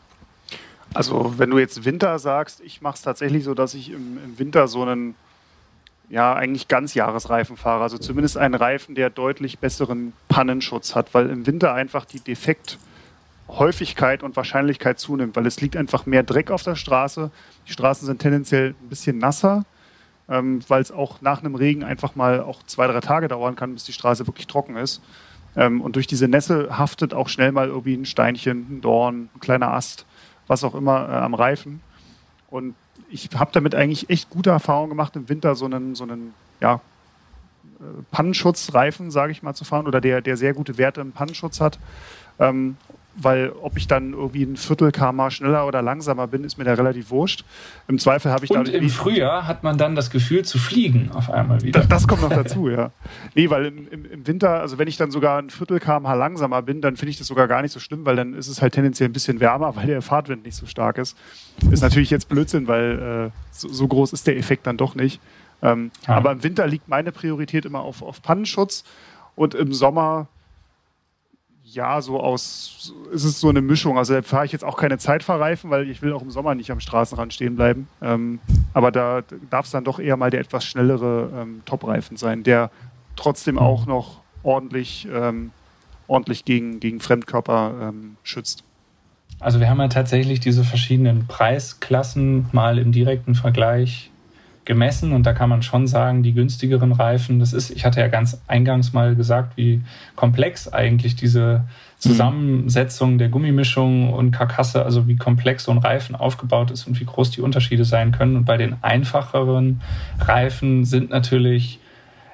Also, wenn du jetzt Winter sagst, ich mache es tatsächlich so, dass ich im, im Winter so einen, ja, eigentlich Ganzjahresreifen fahre. Also zumindest einen Reifen, der deutlich besseren Pannenschutz hat, weil im Winter einfach die Defekt- Häufigkeit und Wahrscheinlichkeit zunimmt, weil es liegt einfach mehr Dreck auf der Straße. Die Straßen sind tendenziell ein bisschen nasser, ähm, weil es auch nach einem Regen einfach mal auch zwei, drei Tage dauern kann, bis die Straße wirklich trocken ist. Ähm, und durch diese Nässe haftet auch schnell mal irgendwie ein Steinchen, ein Dorn, ein kleiner Ast, was auch immer äh, am Reifen. Und ich habe damit eigentlich echt gute Erfahrungen gemacht, im Winter so einen, so einen ja, äh, Pannenschutzreifen, sage ich mal, zu fahren oder der, der sehr gute Werte im Pannenschutz hat. Ähm, weil ob ich dann irgendwie ein Viertel km schneller oder langsamer bin, ist mir da relativ wurscht. Im Zweifel habe ich
Und im Frühjahr hat man dann das Gefühl zu fliegen auf einmal wieder.
Das, das kommt noch dazu, ja. Nee, weil im, im, im, Winter, also wenn ich dann sogar ein Viertel km langsamer bin, dann finde ich das sogar gar nicht so schlimm, weil dann ist es halt tendenziell ein bisschen wärmer, weil der Fahrtwind nicht so stark ist. Ist natürlich jetzt Blödsinn, weil äh, so, so, groß ist der Effekt dann doch nicht. Ähm, ja. Aber im Winter liegt meine Priorität immer auf, auf Pannenschutz und im Sommer ja, so aus, ist es so eine Mischung. Also da fahre ich jetzt auch keine Zeitfahrreifen, weil ich will auch im Sommer nicht am Straßenrand stehen bleiben. Ähm, aber da darf es dann doch eher mal der etwas schnellere ähm, Top-Reifen sein, der trotzdem auch noch ordentlich, ähm, ordentlich gegen, gegen Fremdkörper ähm, schützt.
Also wir haben ja tatsächlich diese verschiedenen Preisklassen mal im direkten Vergleich gemessen und da kann man schon sagen, die günstigeren Reifen, das ist, ich hatte ja ganz eingangs mal gesagt, wie komplex eigentlich diese Zusammensetzung der Gummimischung und Karkasse, also wie komplex so ein Reifen aufgebaut ist und wie groß die Unterschiede sein können. Und bei den einfacheren Reifen sind natürlich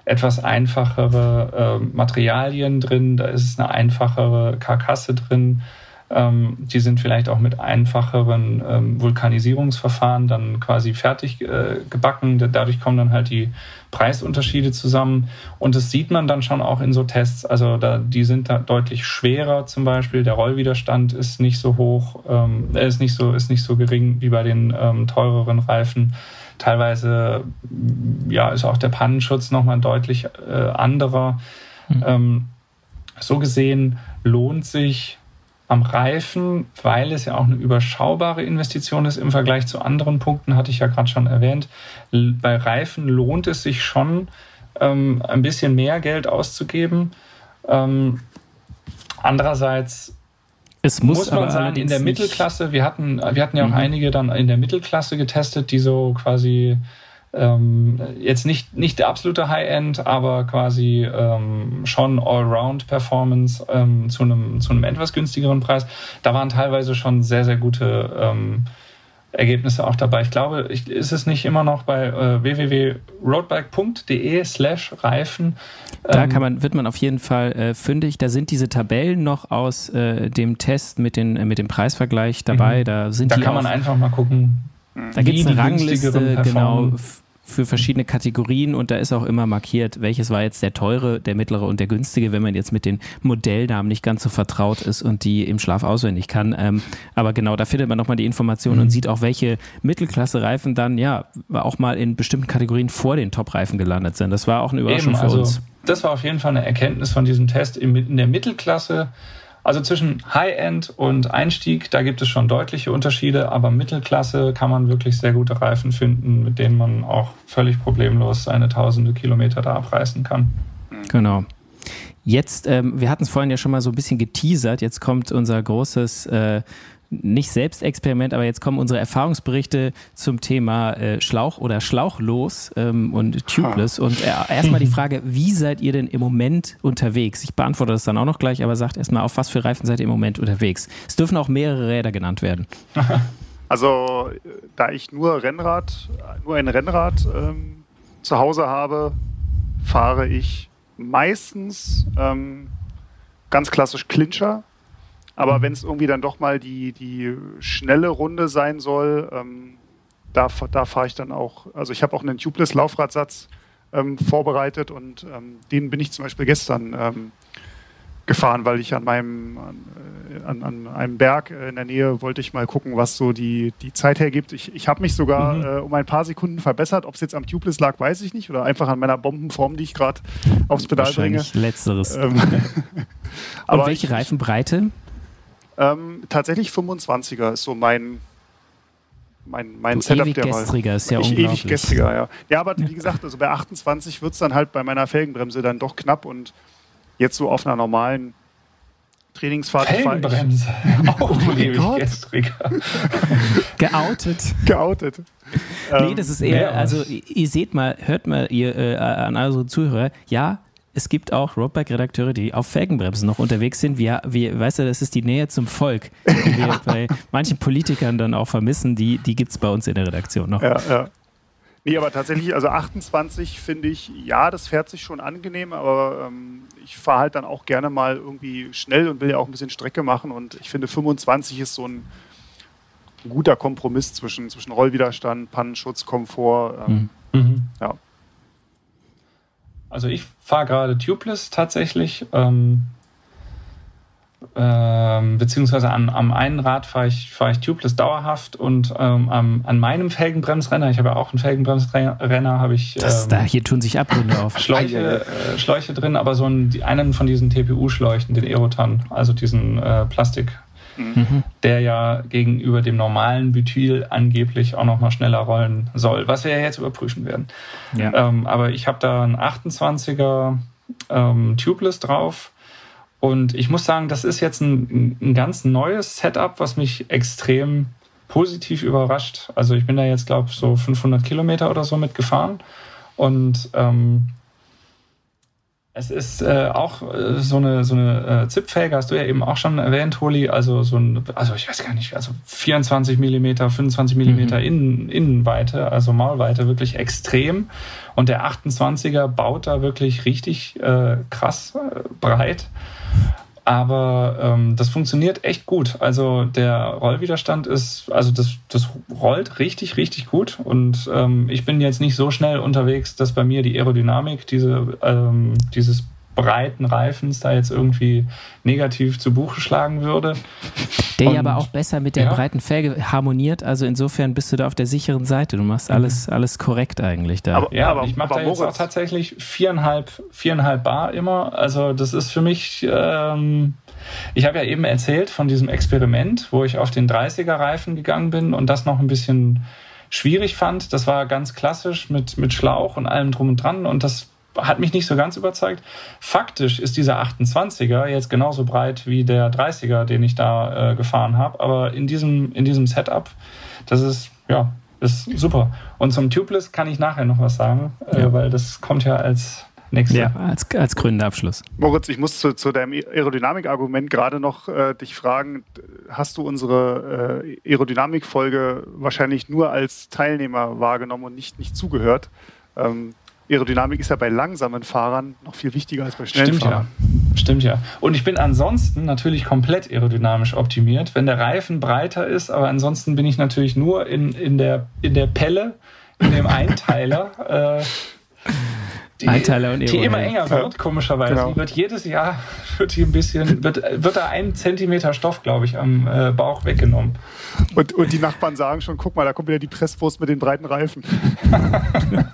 etwas einfachere äh, Materialien drin, da ist es eine einfachere Karkasse drin. Ähm, die sind vielleicht auch mit einfacheren ähm, Vulkanisierungsverfahren dann quasi fertig äh, gebacken. Dadurch kommen dann halt die Preisunterschiede zusammen. Und das sieht man dann schon auch in so Tests. Also da, die sind da deutlich schwerer zum Beispiel. Der Rollwiderstand ist nicht so hoch, ähm, ist nicht so, ist nicht so gering wie bei den ähm, teureren Reifen. Teilweise ja, ist auch der Pannenschutz nochmal deutlich äh, anderer. Mhm. So gesehen lohnt sich am Reifen, weil es ja auch eine überschaubare Investition ist im Vergleich zu anderen Punkten, hatte ich ja gerade schon erwähnt. Bei Reifen lohnt es sich schon, ähm, ein bisschen mehr Geld auszugeben. Ähm, andererseits es muss, muss man sagen, in der Mittelklasse, wir hatten, wir hatten ja auch mhm. einige dann in der Mittelklasse getestet, die so quasi ähm, jetzt nicht, nicht der absolute High-End, aber quasi ähm, schon Allround-Performance ähm, zu, einem, zu einem etwas günstigeren Preis. Da waren teilweise schon sehr, sehr gute ähm, Ergebnisse auch dabei. Ich glaube, ich, ist es nicht immer noch bei äh, www.roadbike.de slash Reifen.
Da ähm, kann man, wird man auf jeden Fall äh, fündig. Da sind diese Tabellen noch aus äh, dem Test mit, den, äh, mit dem Preisvergleich dabei. Mhm. Da, sind
da
die
kann man einfach mal gucken.
Da gibt es eine Rangliste, genau, für verschiedene Kategorien und da ist auch immer markiert, welches war jetzt der teure, der mittlere und der günstige, wenn man jetzt mit den Modellnamen nicht ganz so vertraut ist und die im Schlaf auswendig kann. Ähm, aber genau, da findet man nochmal die Informationen mhm. und sieht auch, welche Mittelklasse-Reifen dann ja auch mal in bestimmten Kategorien vor den Top-Reifen gelandet sind. Das war auch eine Überraschung Eben, für also, uns.
Das war auf jeden Fall eine Erkenntnis von diesem Test. In der Mittelklasse also zwischen High-End und Einstieg, da gibt es schon deutliche Unterschiede, aber Mittelklasse kann man wirklich sehr gute Reifen finden, mit denen man auch völlig problemlos seine tausende Kilometer da abreißen kann.
Genau. Jetzt, ähm, wir hatten es vorhin ja schon mal so ein bisschen geteasert, jetzt kommt unser großes äh, nicht Selbstexperiment, aber jetzt kommen unsere Erfahrungsberichte zum Thema äh, Schlauch oder Schlauchlos ähm, und Tubeless. Und äh, erstmal die (laughs) Frage, wie seid ihr denn im Moment unterwegs? Ich beantworte das dann auch noch gleich, aber sagt erstmal, auf was für Reifen seid ihr im Moment unterwegs? Es dürfen auch mehrere Räder genannt werden. (laughs)
Also, da ich nur Rennrad, nur ein Rennrad ähm, zu Hause habe, fahre ich meistens ähm, ganz klassisch Clincher aber mhm. wenn es irgendwie dann doch mal die, die schnelle Runde sein soll, ähm, da, da fahre ich dann auch. Also ich habe auch einen Tubeless-Laufradsatz ähm, vorbereitet und ähm, den bin ich zum Beispiel gestern ähm, gefahren, weil ich an meinem an, äh, an, an, einem Berg in der Nähe wollte ich mal gucken, was so die, die Zeit hergibt. Ich, ich habe mich sogar mhm. äh, um ein paar Sekunden verbessert. Ob es jetzt am Tubeless lag, weiß ich nicht. Oder einfach an meiner Bombenform, die ich gerade aufs Pedal bringe.
Letzteres. Ähm, (laughs) und welche ich, Reifenbreite?
Ähm, tatsächlich 25er ist so mein, mein, mein Setup
ewig der gestriger ist ja
ich,
unglaublich.
Ewig gestriger, ja. Ja, aber wie (laughs) gesagt, also bei 28 wird es dann halt bei meiner Felgenbremse dann doch knapp und jetzt so auf einer normalen Trainingsfahrt.
Felgenbremse. Auch (laughs) oh ewig gestriger. (laughs)
Geoutet.
Geoutet.
Nee, das ist eher, also ihr seht mal, hört mal ihr äh, an eure Zuhörer, ja, es gibt auch Roadbike-Redakteure, die auf Felgenbremsen noch unterwegs sind. Wir, wir, weißt du, das ist die Nähe zum Volk, die wir (laughs) bei manchen Politikern dann auch vermissen. Die, die gibt es bei uns in der Redaktion noch.
Ja, ja. Nee, aber tatsächlich, also 28 finde ich, ja, das fährt sich schon angenehm, aber ähm, ich fahre halt dann auch gerne mal irgendwie schnell und will ja auch ein bisschen Strecke machen. Und ich finde, 25 ist so ein, guter Kompromiss zwischen, zwischen Rollwiderstand, Pannenschutz, Komfort. Ähm, mhm. mhm. Ja.
Also ich fahre gerade Tubeless tatsächlich. Ähm, ähm, beziehungsweise an, am einen Rad fahre ich, fahr ich Tubeless dauerhaft und ähm, am, an meinem Felgenbremsrenner, ich habe ja auch einen Felgenbremsrenner, habe ich.
Das, ähm, da, hier tun sich Abgründe auf. (laughs)
Schläuche, äh, Schläuche drin, aber so ein, einen von diesen TPU-Schläuchen, den Aerotan, also diesen äh, Plastik mhm. der ja gegenüber dem normalen Butyl angeblich auch noch mal schneller rollen soll, was wir ja jetzt überprüfen werden. Ja. Ähm, aber ich habe da einen 28er ähm, Tubeless drauf Und ich muss sagen, das ist jetzt ein, ein ganz neues Setup, was mich extrem positiv überrascht. Also ich bin da jetzt, glaube ich, so 500 Kilometer oder so mitgefahren. Und ähm, es ist äh, auch äh, so eine, so eine äh, Zipfelge, hast du ja eben auch schon erwähnt, Holi. Also so ein, also ich weiß gar nicht, also 24 Millimeter, 25 Millimeter mhm. Innen, Innenweite, also Maulweite, wirklich extrem. Und der 28er baut da wirklich richtig äh, krass äh, breit. Aber ähm, das funktioniert echt gut. Also der Rollwiderstand ist, also das, das rollt richtig, richtig gut. Und ähm, ich bin jetzt nicht so schnell unterwegs, dass bei mir die Aerodynamik, diese, ähm, dieses breiten Reifens da jetzt irgendwie negativ zu Buche schlagen würde.
Der ja aber auch besser mit der ja. breiten Felge harmoniert. Also insofern bist du da auf der sicheren Seite. Du machst alles, mhm. alles korrekt eigentlich da.
Aber, ja, aber ich mache da jetzt auch tatsächlich viereinhalb, viereinhalb Bar immer. Also das ist für mich. Ähm, ich habe ja eben erzählt von diesem Experiment, wo ich auf den 30er Reifen gegangen bin und das noch ein bisschen schwierig fand. Das war ganz klassisch mit, mit Schlauch und allem drum und dran und das hat mich nicht so ganz überzeugt. Faktisch ist dieser 28er jetzt genauso breit wie der 30er, den ich da äh, gefahren habe. Aber in diesem, in diesem Setup, das ist, ja, ist super. Und zum Tubeless kann ich nachher noch was sagen, äh, ja. weil das kommt ja als nächstes.
Ja, als, als gründer Abschluss.
Moritz, ich muss zu, zu deinem Aerodynamik-Argument gerade noch äh, dich fragen, hast du unsere äh, Aerodynamik-Folge wahrscheinlich nur als Teilnehmer wahrgenommen und nicht, nicht zugehört? Ähm, Aerodynamik ist ja bei langsamen Fahrern noch viel wichtiger als bei schnellen
Stimmt,
Fahrern.
Ja. Stimmt ja. Und ich bin ansonsten natürlich komplett aerodynamisch optimiert, wenn der Reifen breiter ist, aber ansonsten bin ich natürlich nur in, in, der, in der Pelle, in dem Einteiler. Äh, die,
Einteiler und
die immer enger wird, ja. komischerweise. Genau. Die wird jedes Jahr (laughs) wird die ein bisschen, wird, wird da ein Zentimeter Stoff, glaube ich, am äh, Bauch weggenommen.
Und, und die Nachbarn sagen schon, guck mal, da kommt wieder die Presswurst mit den breiten Reifen. (laughs)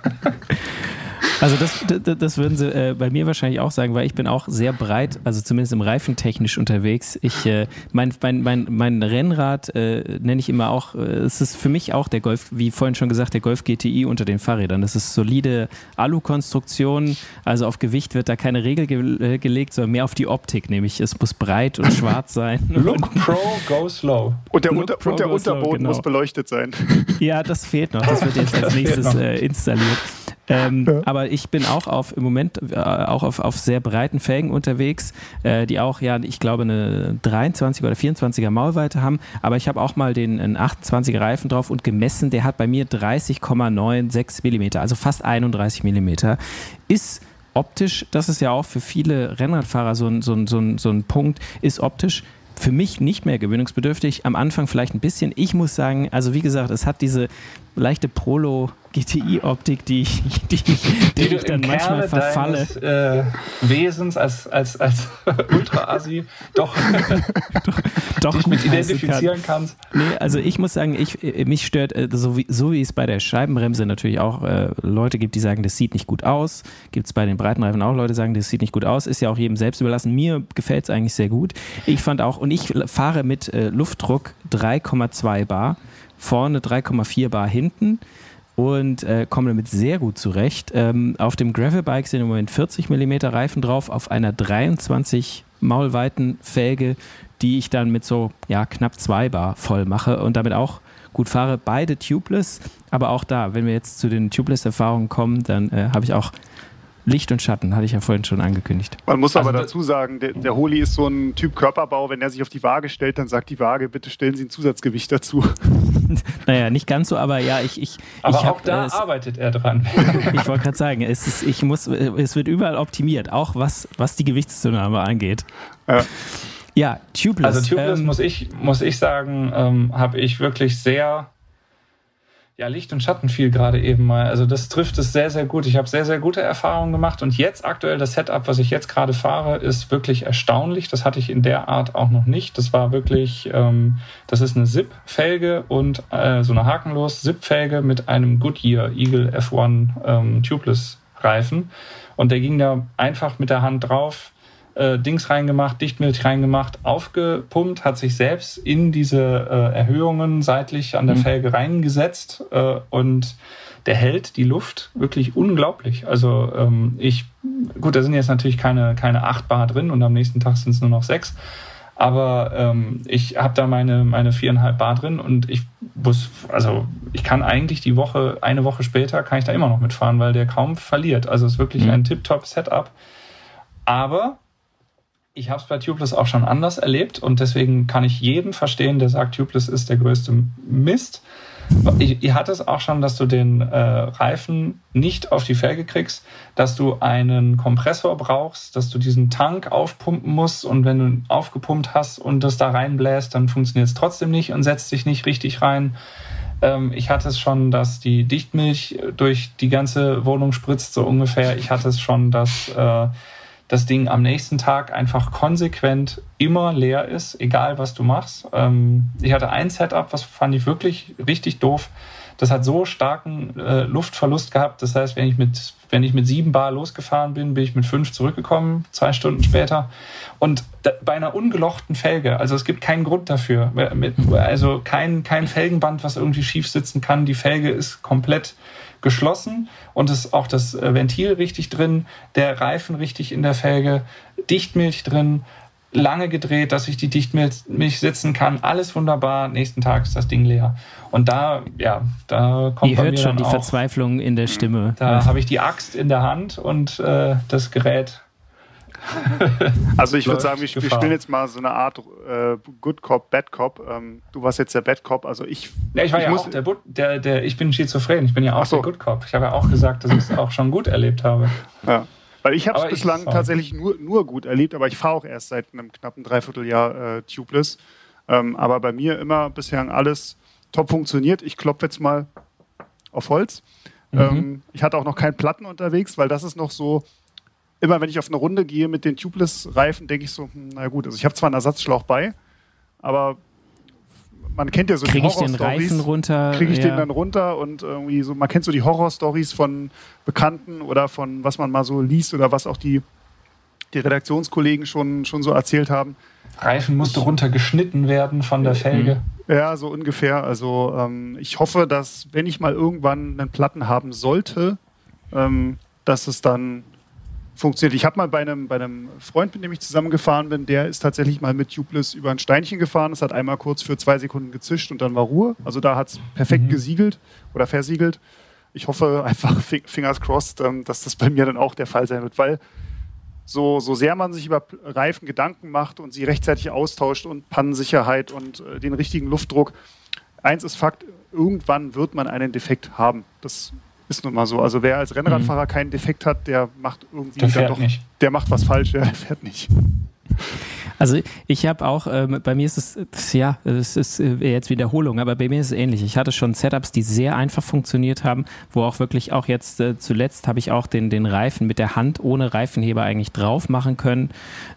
Also das, das, das würden sie äh, bei mir wahrscheinlich auch sagen, weil ich bin auch sehr breit, also zumindest im Reifentechnisch unterwegs. Ich, äh, mein, mein, mein, mein Rennrad äh, nenne ich immer auch, äh, es ist für mich auch der Golf, wie vorhin schon gesagt, der Golf GTI unter den Fahrrädern. Das ist solide Alu-Konstruktion, also auf Gewicht wird da keine Regel ge äh, gelegt, sondern mehr auf die Optik, nämlich es muss breit und schwarz sein. (laughs)
Look Pro, go slow.
Und der, Unter, Pro, und der Unterboden slow, genau. muss beleuchtet sein.
Ja, das fehlt noch. Das wird jetzt (laughs) als nächstes äh, installiert. Ähm, ja. Aber ich bin auch auf im Moment äh, auch auf, auf sehr breiten Felgen unterwegs, äh, die auch ja, ich glaube, eine 23 oder 24er Maulweite haben. Aber ich habe auch mal den 28er Reifen drauf und gemessen, der hat bei mir 30,96 Millimeter, also fast 31 Millimeter. Ist optisch, das ist ja auch für viele Rennradfahrer so ein, so ein, so ein, so ein Punkt, ist optisch für mich nicht mehr gewöhnungsbedürftig. Am Anfang vielleicht ein bisschen. Ich muss sagen, also wie gesagt, es hat diese leichte Prolo GTI-Optik, (laughs) die, die, die, die ich dann manchmal verfalle.
Deines, äh, Wesens als, als, als (laughs) Ultra-Asi doch, (laughs) doch, doch dich mit identifizieren kann. kannst.
Nee, also ich muss sagen, ich, äh, mich stört, äh, so wie, so wie es bei der Scheibenbremse natürlich auch äh, Leute gibt, die sagen, das sieht nicht gut aus. Gibt es bei den Breitenreifen auch Leute, die sagen, das sieht nicht gut aus. Ist ja auch jedem selbst überlassen. Mir gefällt es eigentlich sehr gut. Ich fand auch, und ich fahre mit äh, Luftdruck 3,2 Bar vorne 3,4 Bar hinten und äh, komme damit sehr gut zurecht. Ähm, auf dem Gravelbike sind im Moment 40 mm Reifen drauf, auf einer 23 Maulweiten Felge, die ich dann mit so ja, knapp 2 Bar voll mache und damit auch gut fahre. Beide tubeless, aber auch da, wenn wir jetzt zu den tubeless-Erfahrungen kommen, dann äh, habe ich auch Licht und Schatten, hatte ich ja vorhin schon angekündigt.
Man muss aber also, dazu sagen, der, der Holi ist so ein Typ Körperbau. Wenn er sich auf die Waage stellt, dann sagt die Waage, bitte stellen Sie ein Zusatzgewicht dazu. (laughs)
naja, nicht ganz so, aber ja, ich. ich
aber
ich
auch hab, da äh, arbeitet er dran. (laughs)
ich wollte gerade sagen, es, ist, ich muss, es wird überall optimiert, auch was, was die Gewichtszunahme angeht. Ja. Ja, Tubeless.
Also Tubeless ähm, muss, ich, muss ich sagen, ähm, habe ich wirklich sehr ja, Licht und Schatten fiel gerade eben mal. Also das trifft es sehr, sehr gut. Ich habe sehr, sehr gute Erfahrungen gemacht. Und jetzt aktuell das Setup, was ich jetzt gerade fahre, ist wirklich erstaunlich. Das hatte ich in der Art auch noch nicht. Das war wirklich, ähm, das ist eine Zip-Felge und äh, so eine hakenlos Zip-Felge mit einem Goodyear Eagle F1 ähm, Tubeless Reifen. Und der ging da einfach mit der Hand drauf äh, Dings reingemacht, Dichtmilch reingemacht, aufgepumpt, hat sich selbst in diese äh, Erhöhungen seitlich an der mhm. Felge reingesetzt äh, und der hält die Luft wirklich unglaublich. Also ähm, ich, gut, da sind jetzt natürlich keine, keine 8 Bar drin und am nächsten Tag sind es nur noch 6. Aber ähm, ich habe da meine, meine viereinhalb Bar drin und ich muss, also ich kann eigentlich die Woche, eine Woche später, kann ich da immer noch mitfahren, weil der kaum verliert. Also es ist wirklich mhm. ein Tip-Top-Setup. Aber ich habe es bei Tubeless auch schon anders erlebt und deswegen kann ich jeden verstehen, der sagt, Tubeless ist der größte Mist. Ihr hattet es auch schon, dass du den äh, Reifen nicht auf die Felge kriegst, dass du einen Kompressor brauchst, dass du diesen Tank aufpumpen musst und wenn du ihn aufgepumpt hast und das da reinbläst, dann funktioniert es trotzdem nicht und setzt sich nicht richtig rein. Ähm, ich hatte es schon, dass die Dichtmilch durch die ganze Wohnung spritzt, so ungefähr. Ich hatte es schon, dass äh, das Ding am nächsten Tag einfach konsequent immer leer ist, egal was du machst. Ähm, ich hatte ein Setup, was fand ich wirklich richtig doof. Das hat so starken äh, Luftverlust gehabt. Das heißt, wenn ich mit wenn ich mit sieben Bar losgefahren bin, bin ich mit fünf zurückgekommen, zwei Stunden später. Und bei einer ungelochten Felge, also es gibt keinen Grund dafür. Also kein, kein Felgenband, was irgendwie schief sitzen kann. Die Felge ist komplett geschlossen und ist auch das äh, Ventil richtig drin, der Reifen richtig in der Felge, Dichtmilch drin, lange gedreht, dass ich die Dichtmilch sitzen kann. Alles wunderbar. Nächsten Tag ist das Ding leer. Und da, ja, da kommt
Ihr hört schon die auch, Verzweiflung in der Stimme.
Da ja. habe ich die Axt in der Hand und äh, das Gerät (laughs)
also ich würde sagen, wir, wir, spielen jetzt mal so eine Art äh, Good Cop, Bad Cop. Ähm, du warst jetzt der Bad Cop, also ich.
Ja, ich war ich ja muss, auch der, der, der, ich bin schizophren, ich bin ja auch so. der Good Cop. Ich habe ja auch gesagt, dass ich es auch schon gut erlebt habe.
Ja. Weil ich habe es bislang ich, tatsächlich nur, nur gut erlebt, aber ich fahre auch erst seit einem knappen Dreivierteljahr äh, tubeless. Ähm, aber bei mir immer bisher alles top funktioniert. Ich klopfe jetzt mal auf Holz. Mhm. Ähm, ich hatte auch noch keinen Platten unterwegs, weil das ist noch so, immer wenn ich auf eine Runde gehe mit den Tubeless-Reifen, denke ich so, hm, na gut, also ich habe zwar einen Ersatzschlauch bei, aber man kennt ja so
Krieg die Horror ich den Reifen runter?
Kriege ich ja. den dann runter und irgendwie so, man kennt so die Horror-Stories von Bekannten oder von was man mal so liest oder was auch die, die Redaktionskollegen schon, schon so erzählt haben.
Reifen musste runtergeschnitten werden von der Felge.
Ja, so ungefähr. Also ähm, ich hoffe, dass wenn ich mal irgendwann einen Platten haben sollte, ähm, dass es dann funktioniert. Ich habe mal bei einem, bei einem Freund, mit dem ich zusammengefahren bin, der ist tatsächlich mal mit Tubeless über ein Steinchen gefahren. Es hat einmal kurz für zwei Sekunden gezischt und dann war Ruhe. Also da hat es perfekt mhm. gesiegelt oder versiegelt. Ich hoffe (laughs) einfach, fingers crossed, ähm, dass das bei mir dann auch der Fall sein wird, weil so, so sehr man sich über Reifen Gedanken macht und sie rechtzeitig austauscht und Pannensicherheit und äh, den richtigen Luftdruck, eins ist Fakt, irgendwann wird man einen Defekt haben. Das ist nun mal so. Also wer als Rennradfahrer mhm. keinen Defekt hat, der macht irgendwie
der fährt doch, nicht.
der macht was falsch, der fährt nicht.
Also ich habe auch, äh, bei mir ist es, ja, es ist äh, jetzt Wiederholung, aber bei mir ist es ähnlich. Ich hatte schon Setups, die sehr einfach funktioniert haben, wo auch wirklich auch jetzt äh, zuletzt habe ich auch den, den Reifen mit der Hand ohne Reifenheber eigentlich drauf machen können.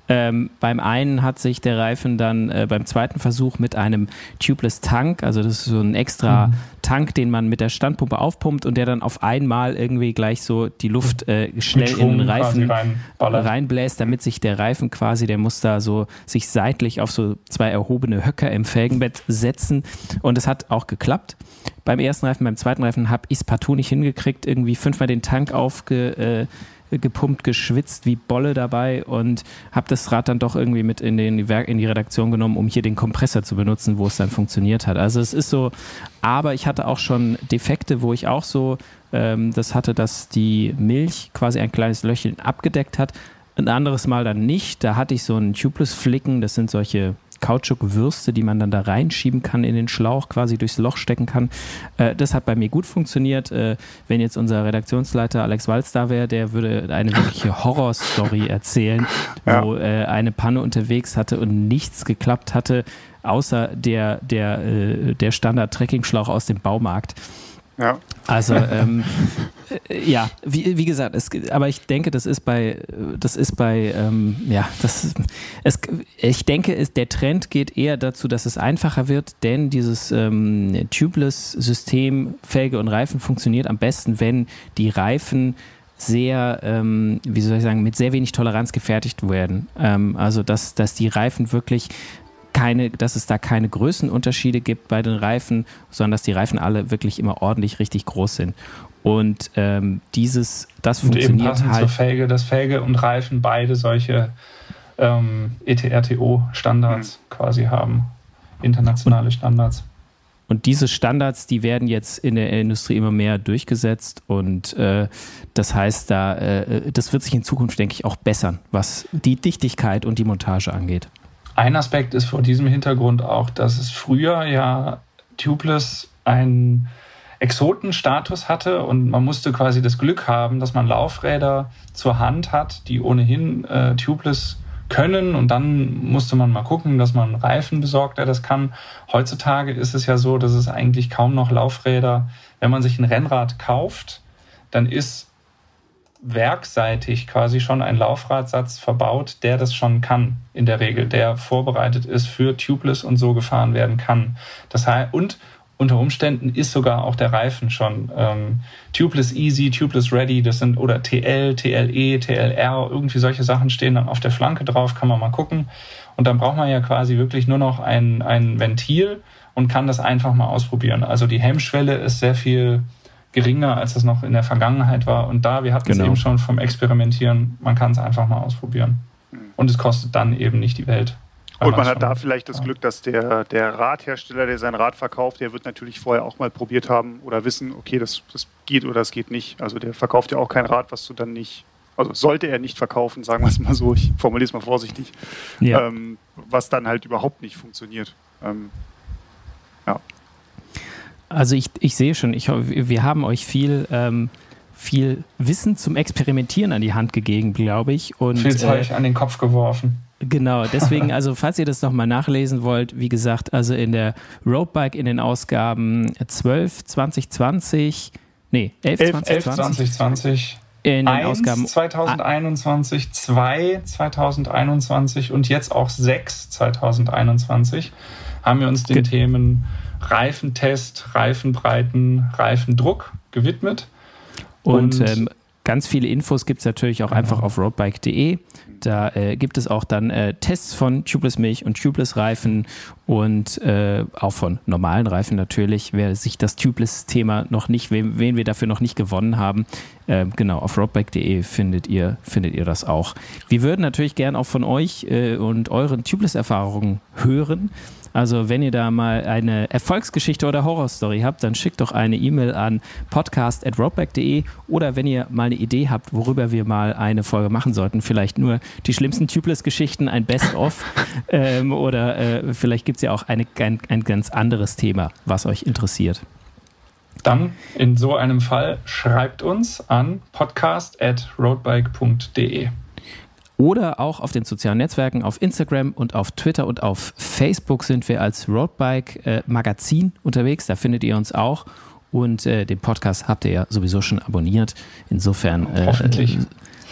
Ähm, beim einen hat sich der Reifen dann äh, beim zweiten Versuch mit einem Tubeless Tank, also das ist so ein extra mhm. Tank, den man mit der Standpumpe aufpumpt und der dann auf einmal irgendwie gleich so die Luft äh, schnell in den Reifen rein, reinbläst, damit sich der Reifen quasi, der muss da so sich seitlich auf so zwei erhobene Höcker im Felgenbett setzen und es hat auch geklappt. Beim ersten Reifen, beim zweiten Reifen habe ich es partout nicht hingekriegt, irgendwie fünfmal den Tank aufge äh, gepumpt, geschwitzt wie Bolle dabei und habe das Rad dann doch irgendwie mit in, den, in die Redaktion genommen, um hier den Kompressor zu benutzen, wo es dann funktioniert hat. Also es ist so, aber ich hatte auch schon Defekte, wo ich auch so ähm, das hatte, dass die Milch quasi ein kleines Löchchen abgedeckt hat. Ein anderes Mal dann nicht. Da hatte ich so einen Tubeless-Flicken, das sind solche Kautschuk-Würste, die man dann da reinschieben kann in den Schlauch, quasi durchs Loch stecken kann. Äh, das hat bei mir gut funktioniert. Äh, wenn jetzt unser Redaktionsleiter Alex Walz da wäre, der würde eine wirkliche (laughs) Horrorstory erzählen, ja. wo äh, eine Panne unterwegs hatte und nichts geklappt hatte, außer der, der, äh, der Standard-Trekkingschlauch aus dem Baumarkt. Ja. Also ähm, äh, ja, wie, wie gesagt, es, aber ich denke, das ist bei, das ist bei, ähm, ja, das, es, ich denke, es, der Trend geht eher dazu, dass es einfacher wird, denn dieses ähm, Tubeless-System, Felge und Reifen funktioniert am besten, wenn die Reifen sehr, ähm, wie soll ich sagen, mit sehr wenig Toleranz gefertigt werden. Ähm, also dass, dass die Reifen wirklich keine, dass es da keine Größenunterschiede gibt bei den Reifen, sondern dass die Reifen alle wirklich immer ordentlich richtig groß sind. Und ähm, dieses, das und funktioniert eben halt.
Zur Felge, dass Felge und Reifen beide solche ähm, ETRTO-Standards mhm. quasi haben, internationale Standards.
Und diese Standards, die werden jetzt in der Industrie immer mehr durchgesetzt und äh, das heißt, da, äh, das wird sich in Zukunft, denke ich, auch bessern, was die Dichtigkeit und die Montage angeht.
Ein Aspekt ist vor diesem Hintergrund auch, dass es früher ja Tubeless ein Exotenstatus hatte und man musste quasi das Glück haben, dass man Laufräder zur Hand hat, die ohnehin äh, tubeless können und dann musste man mal gucken, dass man Reifen besorgt, der das kann. Heutzutage ist es ja so, dass es eigentlich kaum noch Laufräder, wenn man sich ein Rennrad kauft, dann ist werkseitig quasi schon ein Laufradsatz verbaut, der das schon kann, in der Regel, der vorbereitet ist für Tubeless und so gefahren werden kann. Das heißt, und unter Umständen ist sogar auch der Reifen schon ähm, Tubeless Easy, Tubeless Ready, das sind oder TL, TLE, TLR, irgendwie solche Sachen stehen dann auf der Flanke drauf, kann man mal gucken. Und dann braucht man ja quasi wirklich nur noch ein, ein Ventil und kann das einfach mal ausprobieren. Also die Hemmschwelle ist sehr viel geringer, als es noch in der Vergangenheit war. Und da, wir hatten genau. es eben schon vom Experimentieren, man kann es einfach mal ausprobieren. Und es kostet dann eben nicht die Welt.
Und man hat da vielleicht das Glück, dass der, der Radhersteller, der sein Rad verkauft, der wird natürlich vorher auch mal probiert haben oder wissen, okay, das, das geht oder das geht nicht. Also der verkauft ja auch kein Rad, was du dann nicht, also sollte er nicht verkaufen, sagen wir es mal so, ich formuliere es mal vorsichtig, ja. ähm, was dann halt überhaupt nicht funktioniert. Ähm,
ja. Also ich, ich sehe schon, ich, wir haben euch viel, ähm, viel Wissen zum Experimentieren an die Hand gegeben, glaube ich. Und,
viel Zeug äh, an den Kopf geworfen.
Genau, (laughs) deswegen, also falls ihr das nochmal nachlesen wollt, wie gesagt, also in der Roadbike in den Ausgaben 12, 2020, nee, 11, 11 2020.
2020 in den 1, Ausgaben 2021, 2 2021 und jetzt auch 6 2021 haben wir uns den Ge Themen Reifentest, Reifenbreiten, Reifendruck gewidmet.
Und, und ähm, ganz viele Infos gibt es natürlich auch genau. einfach auf roadbike.de. Da äh, gibt es auch dann äh, Tests von Tubeless Milch und Tubeless Reifen und äh, auch von normalen Reifen natürlich. Wer sich das Tubeless-Thema noch nicht, wen, wen, wir dafür noch nicht gewonnen haben, äh, genau, auf roadbike.de findet ihr, findet ihr das auch. Wir würden natürlich gern auch von euch äh, und euren Tubeless-Erfahrungen hören. Also wenn ihr da mal eine Erfolgsgeschichte oder Horrorstory habt, dann schickt doch eine E-Mail an podcast.roadback.de oder wenn ihr mal eine Idee habt, worüber wir mal eine Folge machen sollten, vielleicht nur die schlimmsten Tubeless-Geschichten, ein Best-of (laughs) ähm, oder äh, vielleicht gibt es ja auch eine, ein, ein ganz anderes Thema, was euch interessiert.
Dann in so einem Fall schreibt uns an podcast.roadbike.de
oder auch auf den sozialen Netzwerken, auf Instagram und auf Twitter und auf Facebook sind wir als Roadbike äh, Magazin unterwegs. Da findet ihr uns auch. Und äh, den Podcast habt ihr ja sowieso schon abonniert. Insofern äh,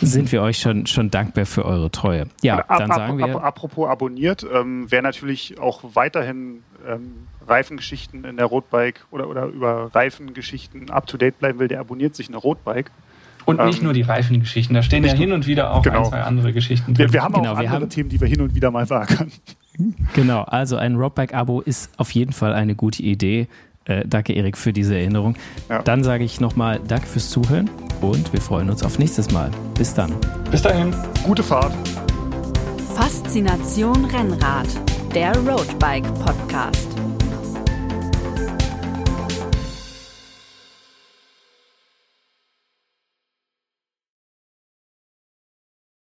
sind wir euch schon, schon dankbar für eure Treue.
Ja, ab, dann sagen ab, wir. apropos abonniert, ähm, wer natürlich auch weiterhin ähm, Reifengeschichten in der Roadbike oder, oder über Reifengeschichten up to date bleiben will, der abonniert sich eine Roadbike.
Und nicht ähm, nur die Reifengeschichten, da stehen ja hin und wieder auch genau. ein, zwei andere Geschichten
drin. Wir, wir haben genau, auch andere haben, Themen, die wir hin und wieder mal sagen können.
Genau, also ein Roadbike-Abo ist auf jeden Fall eine gute Idee. Äh, danke, Erik, für diese Erinnerung. Ja. Dann sage ich nochmal Danke fürs Zuhören und wir freuen uns auf nächstes Mal. Bis dann.
Bis dahin.
Gute Fahrt.
Faszination Rennrad, der Roadbike Podcast.